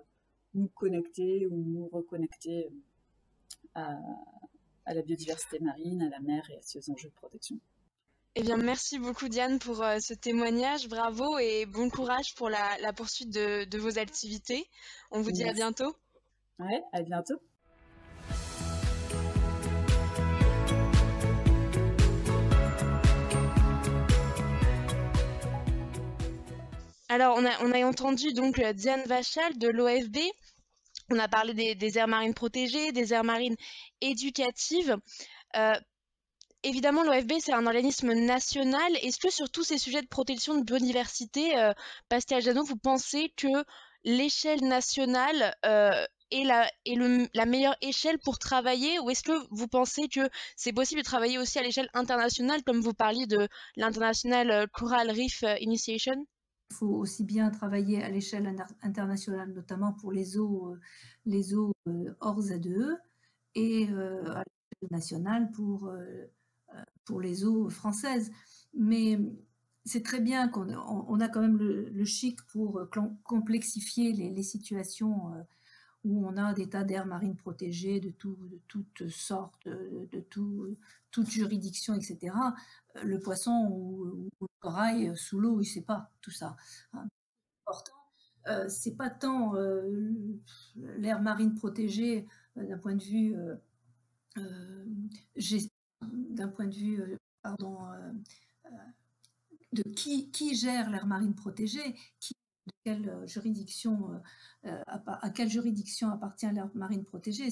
nous connecter ou nous reconnecter euh, à, à, la biodiversité marine, à la mer et à ces enjeux de protection. Eh bien, merci beaucoup Diane pour ce témoignage. Bravo et bon courage pour la, la poursuite de, de, vos activités. On vous dit à bientôt. Ouais, à bientôt. Alors, on a, entendu donc euh, Diane Vachal de l'OFB. On a parlé des, aires marines protégées, des aires marines éducatives. Euh, évidemment, l'OFB, c'est un organisme national. Est-ce que sur tous ces sujets de protection de biodiversité, euh, Pascal Janot, vous pensez que l'échelle nationale est, la, meilleure échelle pour travailler? Ou est-ce que vous pensez que c'est possible de travailler aussi à l'échelle internationale, comme vous parliez de l'International Coral Reef Initiation? Il faut aussi bien travailler à l'échelle internationale, notamment pour les eaux, euh, les eaux euh, hors ZE, et euh, à l'échelle nationale pour, pour les eaux françaises. Mais c'est très bien qu'on on a quand même le, chic pour complexifier les, situations où on a des tas d'aires marines protégées de, tout, de toutes sortes, de, tout, toute juridiction, etc. Le poisson ou, le corail sous l'eau, il ne sait pas tout ça. Hein. Important, euh, c'est pas tant euh, l'aire marine protégée euh, d'un point de vue d'un point de vue pardon de qui, gère l'aire marine protégée, qui quelle euh, juridiction, euh, euh, à, quelle juridiction appartient l'aire marine protégée.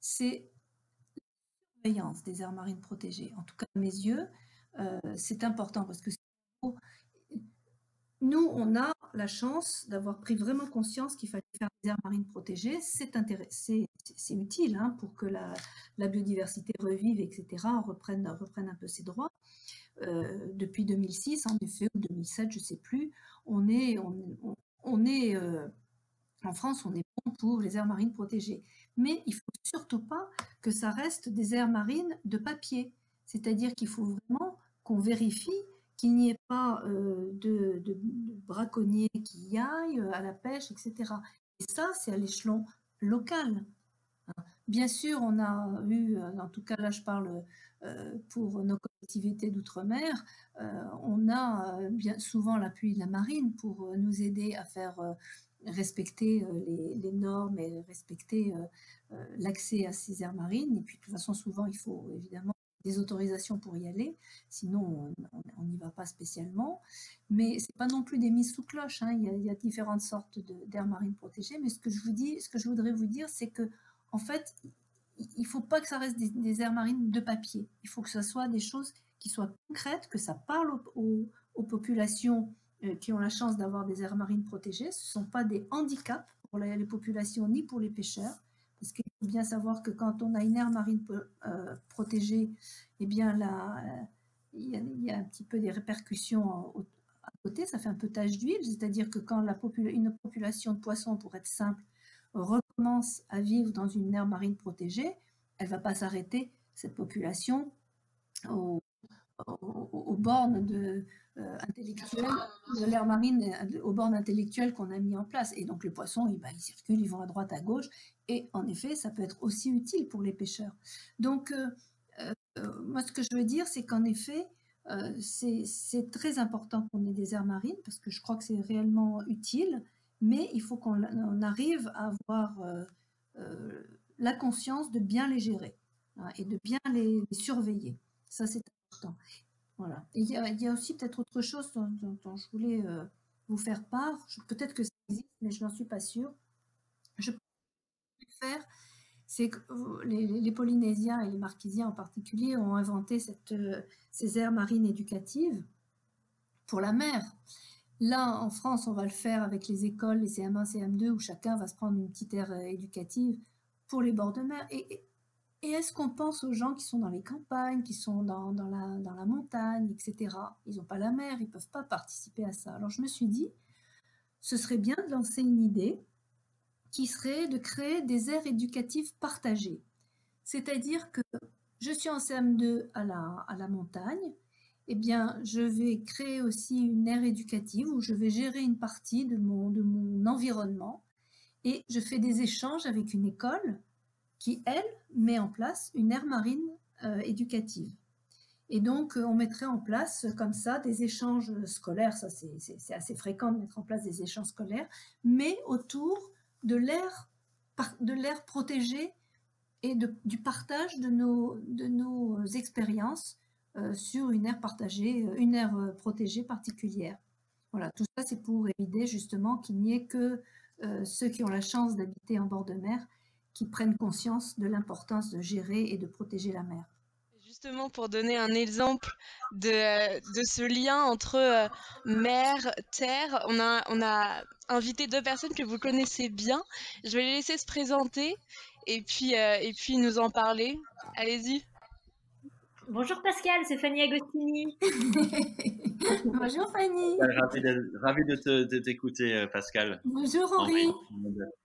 C'est la surveillance des aires marines protégées? En tout cas, à mes yeux, c'est important parce que nous, on a la chance d'avoir pris vraiment conscience qu'il fallait faire des aires marines protégées. C'est utile hein, pour que la, biodiversité revive, etc., reprenne, reprenne un peu ses droits. Euh, depuis 2006, en effet, ou 2007, je ne sais plus, on est, on, est euh, en France, on est bon pour les aires marines protégées. Mais il ne faut surtout pas que ça reste des aires marines de papier. C'est-à-dire qu'il faut vraiment qu'on vérifie qu'il n'y ait pas euh, de, braconniers qui y aillent à la pêche, etc. Et ça, c'est à l'échelon local. Bien sûr, on a eu, en tout cas là je parle euh, pour nos collectivités d'outre-mer, euh, on a euh, bien souvent l'appui de la marine pour nous aider à faire respecter les, normes et respecter l'accès à ces aires marines. Et puis de toute façon, souvent, il faut évidemment des autorisations pour y aller, sinon on n'y va pas spécialement. Mais c'est pas non plus des mises sous cloche. Hein. Il, y a, différentes sortes d'aires marines protégées. Mais ce que je vous dis, ce que je voudrais vous dire, c'est que en fait, il faut pas que ça reste des, aires marines de papier. Il faut que ce soit des choses qui soient concrètes, que ça parle aux, populations euh, qui ont la chance d'avoir des aires marines protégées. Ce ne sont pas des handicaps pour les, populations ni pour les pêcheurs. Parce qu'il faut bien savoir que quand on a une aire marine euh, protégée, eh bien là, euh, il y, a un petit peu des répercussions à côté. Ça fait un peu tache d'huile, c'est-à-dire que quand une population de poissons, pour être simple, recommence à vivre dans une aire marine protégée, elle ne va pas s'arrêter, cette population, au aux, bornes de, intellectuelles, de l'air marine, aux bornes intellectuelles qu'on a mis en place. Et donc les poissons, ils, ben, ils, circulent, ils vont à droite, à gauche. Et en effet, ça peut être aussi utile pour les pêcheurs. Donc moi, ce que je veux dire, c'est qu'en effet, c'est très important qu'on ait des aires marines parce que je crois que c'est réellement utile, mais il faut qu'on arrive à avoir la conscience de bien les gérer hein, et de bien les, surveiller. Ça, c'est Voilà. il, y a, aussi peut-être autre chose dont, je voulais vous faire part. Peut-être que ça existe, mais je n'en suis pas sûre. Je peux faire, c'est que les, Polynésiens et les Marquisiens en particulier ont inventé cette, ces aires marines éducatives pour la mer. Là, en France, on va le faire avec les écoles, les CM1, CM2, où chacun va se prendre une petite aire éducative pour les bords de mer. Est-ce qu'on pense aux gens qui sont dans les campagnes, qui sont dans, la, montagne, etc. Ils n'ont pas la mer, ils ne peuvent pas participer à ça. Alors je me suis dit, ce serait bien de lancer une idée qui serait de créer des aires éducatives partagées. C'est-à-dire que je suis en CM2 à la, à la montagne, eh bien, je vais créer aussi une aire éducative où je vais gérer une partie de mon, de mon environnement et je fais des échanges avec une école qui, elle, met en place une aire marine euh, éducative. Et donc, euh, on mettrait en place comme ça des échanges scolaires, ça c'est assez fréquent de mettre en place des échanges scolaires, mais autour de l'air de protégé et du partage de nos, de nos expériences euh, sur une aire partagée, une aire protégée particulière. Voilà, tout ça c'est pour éviter justement qu'il n'y ait que euh, ceux qui ont la chance d'habiter en bord de mer qui prennent conscience de l'importance de gérer et de protéger la mer. Justement, pour donner un exemple de, ce lien entre euh, mer, terre, on a, on a invité deux personnes que vous connaissez bien. Je vais les laisser se présenter et puis, euh, et puis nous en parler. Allez-y. Bonjour Pascal, c'est Fanny Agostini. <laughs> Bonjour Fanny. Ravi de, t'écouter euh, Pascal. Bonjour Henri.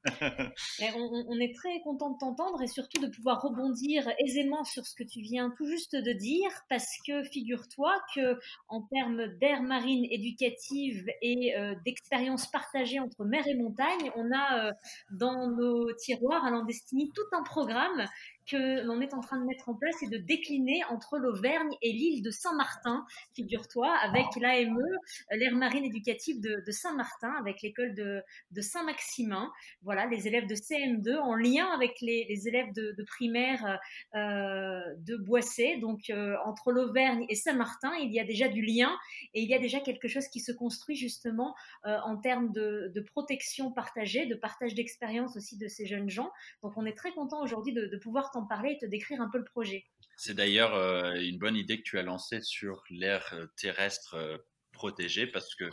<laughs> on, est très content de t'entendre et surtout de pouvoir rebondir aisément sur ce que tu viens tout juste de dire parce que figure-toi que en termes d'air marine éducative et euh, d'expérience partagée entre mer et montagne, on a euh, dans nos tiroirs à Landestini tout un programme que l'on est en train de mettre en place et de décliner entre l'Auvergne et l'île de Saint-Martin, figure-toi, avec l'AME, l'aire marine éducative de, Saint-Martin, avec l'école de, Saint-Maximin. Voilà, les élèves de CM2 en lien avec les, élèves de, primaire euh, de Boissé. Donc, euh, entre l'Auvergne et Saint-Martin, il y a déjà du lien et il y a déjà quelque chose qui se construit justement euh, en termes de, protection partagée, de partage d'expérience aussi de ces jeunes gens. Donc, on est très content aujourd'hui de, de pouvoir t'en parler et te décrire un peu le projet. C'est d'ailleurs euh, une bonne idée que tu as lancée sur l'air euh, terrestre euh, protégé parce que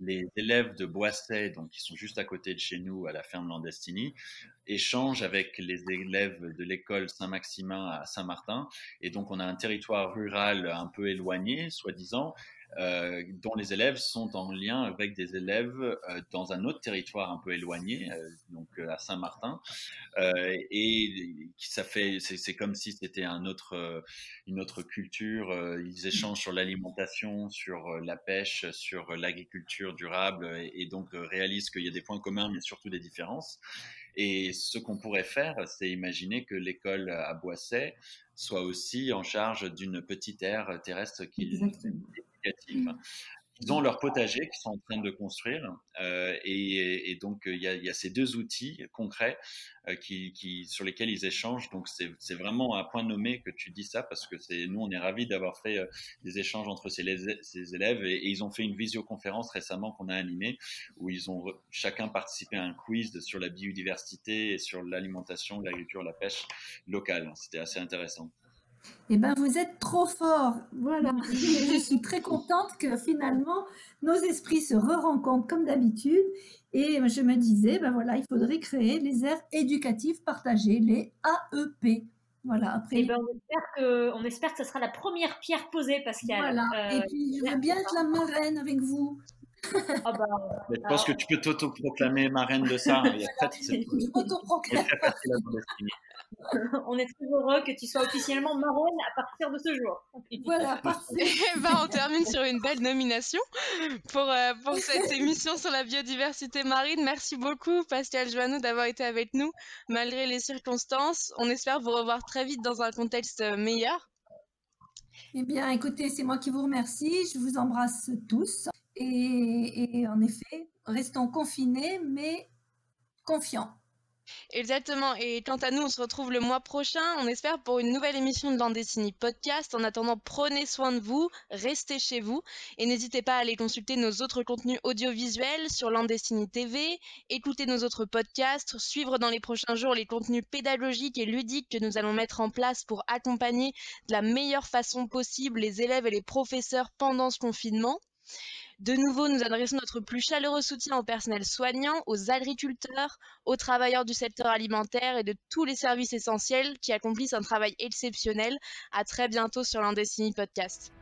les élèves de Boisset, donc qui sont juste à côté de chez nous à la ferme Landestini, échangent avec les élèves de l'école Saint-Maximin à Saint-Martin. Et donc on a un territoire rural un peu éloigné, soi-disant, euh, dont les élèves sont en lien avec des élèves euh, dans un autre territoire un peu éloigné, euh, donc à Saint-Martin, et ça fait, c'est comme si c'était une autre culture. ils échangent sur l'alimentation, sur la pêche, sur l'agriculture durable, et, et donc réalisent qu'il y a des points communs, mais surtout des différences. Et ce qu'on pourrait faire, c'est imaginer que l'école à Boisset soit aussi en charge d'une petite aire terrestre qui éducative. Ils ont leur potager qu'ils sont en train de construire euh, et, donc il y, a, ces deux outils concrets euh, qui, sur lesquels ils échangent. Donc c'est vraiment un point nommé que tu dis ça parce que nous on est ravis d'avoir fait euh, des échanges entre ces, ces élèves et, et, ils ont fait une visioconférence récemment qu'on a animée où ils ont chacun participé à un quiz sur la biodiversité et sur l'alimentation, l'agriculture, la pêche locale. C'était assez intéressant. Eh bien, vous êtes trop fort. Voilà. je suis très contente que finalement, nos esprits se re-rencontrent comme d'habitude. Et je me disais, ben voilà, il faudrait créer les aires éducatives partagées, les AEP. Voilà, après. Eh ben, on, espère que, on espère que ce sera la première pierre posée, Pascal. Voilà. Euh, et puis, je veux bien être la marraine avec vous. Ah bah, <laughs> je pense que tu peux t'auto-proclamer marraine de ça. Il y a <laughs> je m'auto-proclame. <laughs> <laughs> on est très heureux que tu sois officiellement marraine à partir de ce jour. Voilà, parfait. <laughs> Et ben, on termine sur une belle nomination pour, euh, pour cette émission sur la biodiversité marine. Merci beaucoup, Pascal Joannou, d'avoir été avec nous malgré les circonstances. On espère vous revoir très vite dans un contexte meilleur. Eh bien, écoutez, c'est moi qui vous remercie. Je vous embrasse tous. Et, et en effet, restons confinés, mais confiants. Exactement. Et quant à nous, on se retrouve le mois prochain, on espère, pour une nouvelle émission de Landestini Podcast. En attendant, prenez soin de vous, restez chez vous et n'hésitez pas à aller consulter nos autres contenus audiovisuels sur Landestini TV, écouter nos autres podcasts, suivre dans les prochains jours les contenus pédagogiques et ludiques que nous allons mettre en place pour accompagner de la meilleure façon possible les élèves et les professeurs pendant ce confinement. De nouveau, nous adressons notre plus chaleureux soutien au personnel soignant, aux agriculteurs, aux travailleurs du secteur alimentaire et de tous les services essentiels qui accomplissent un travail exceptionnel. À très bientôt sur l'Andesini Podcast.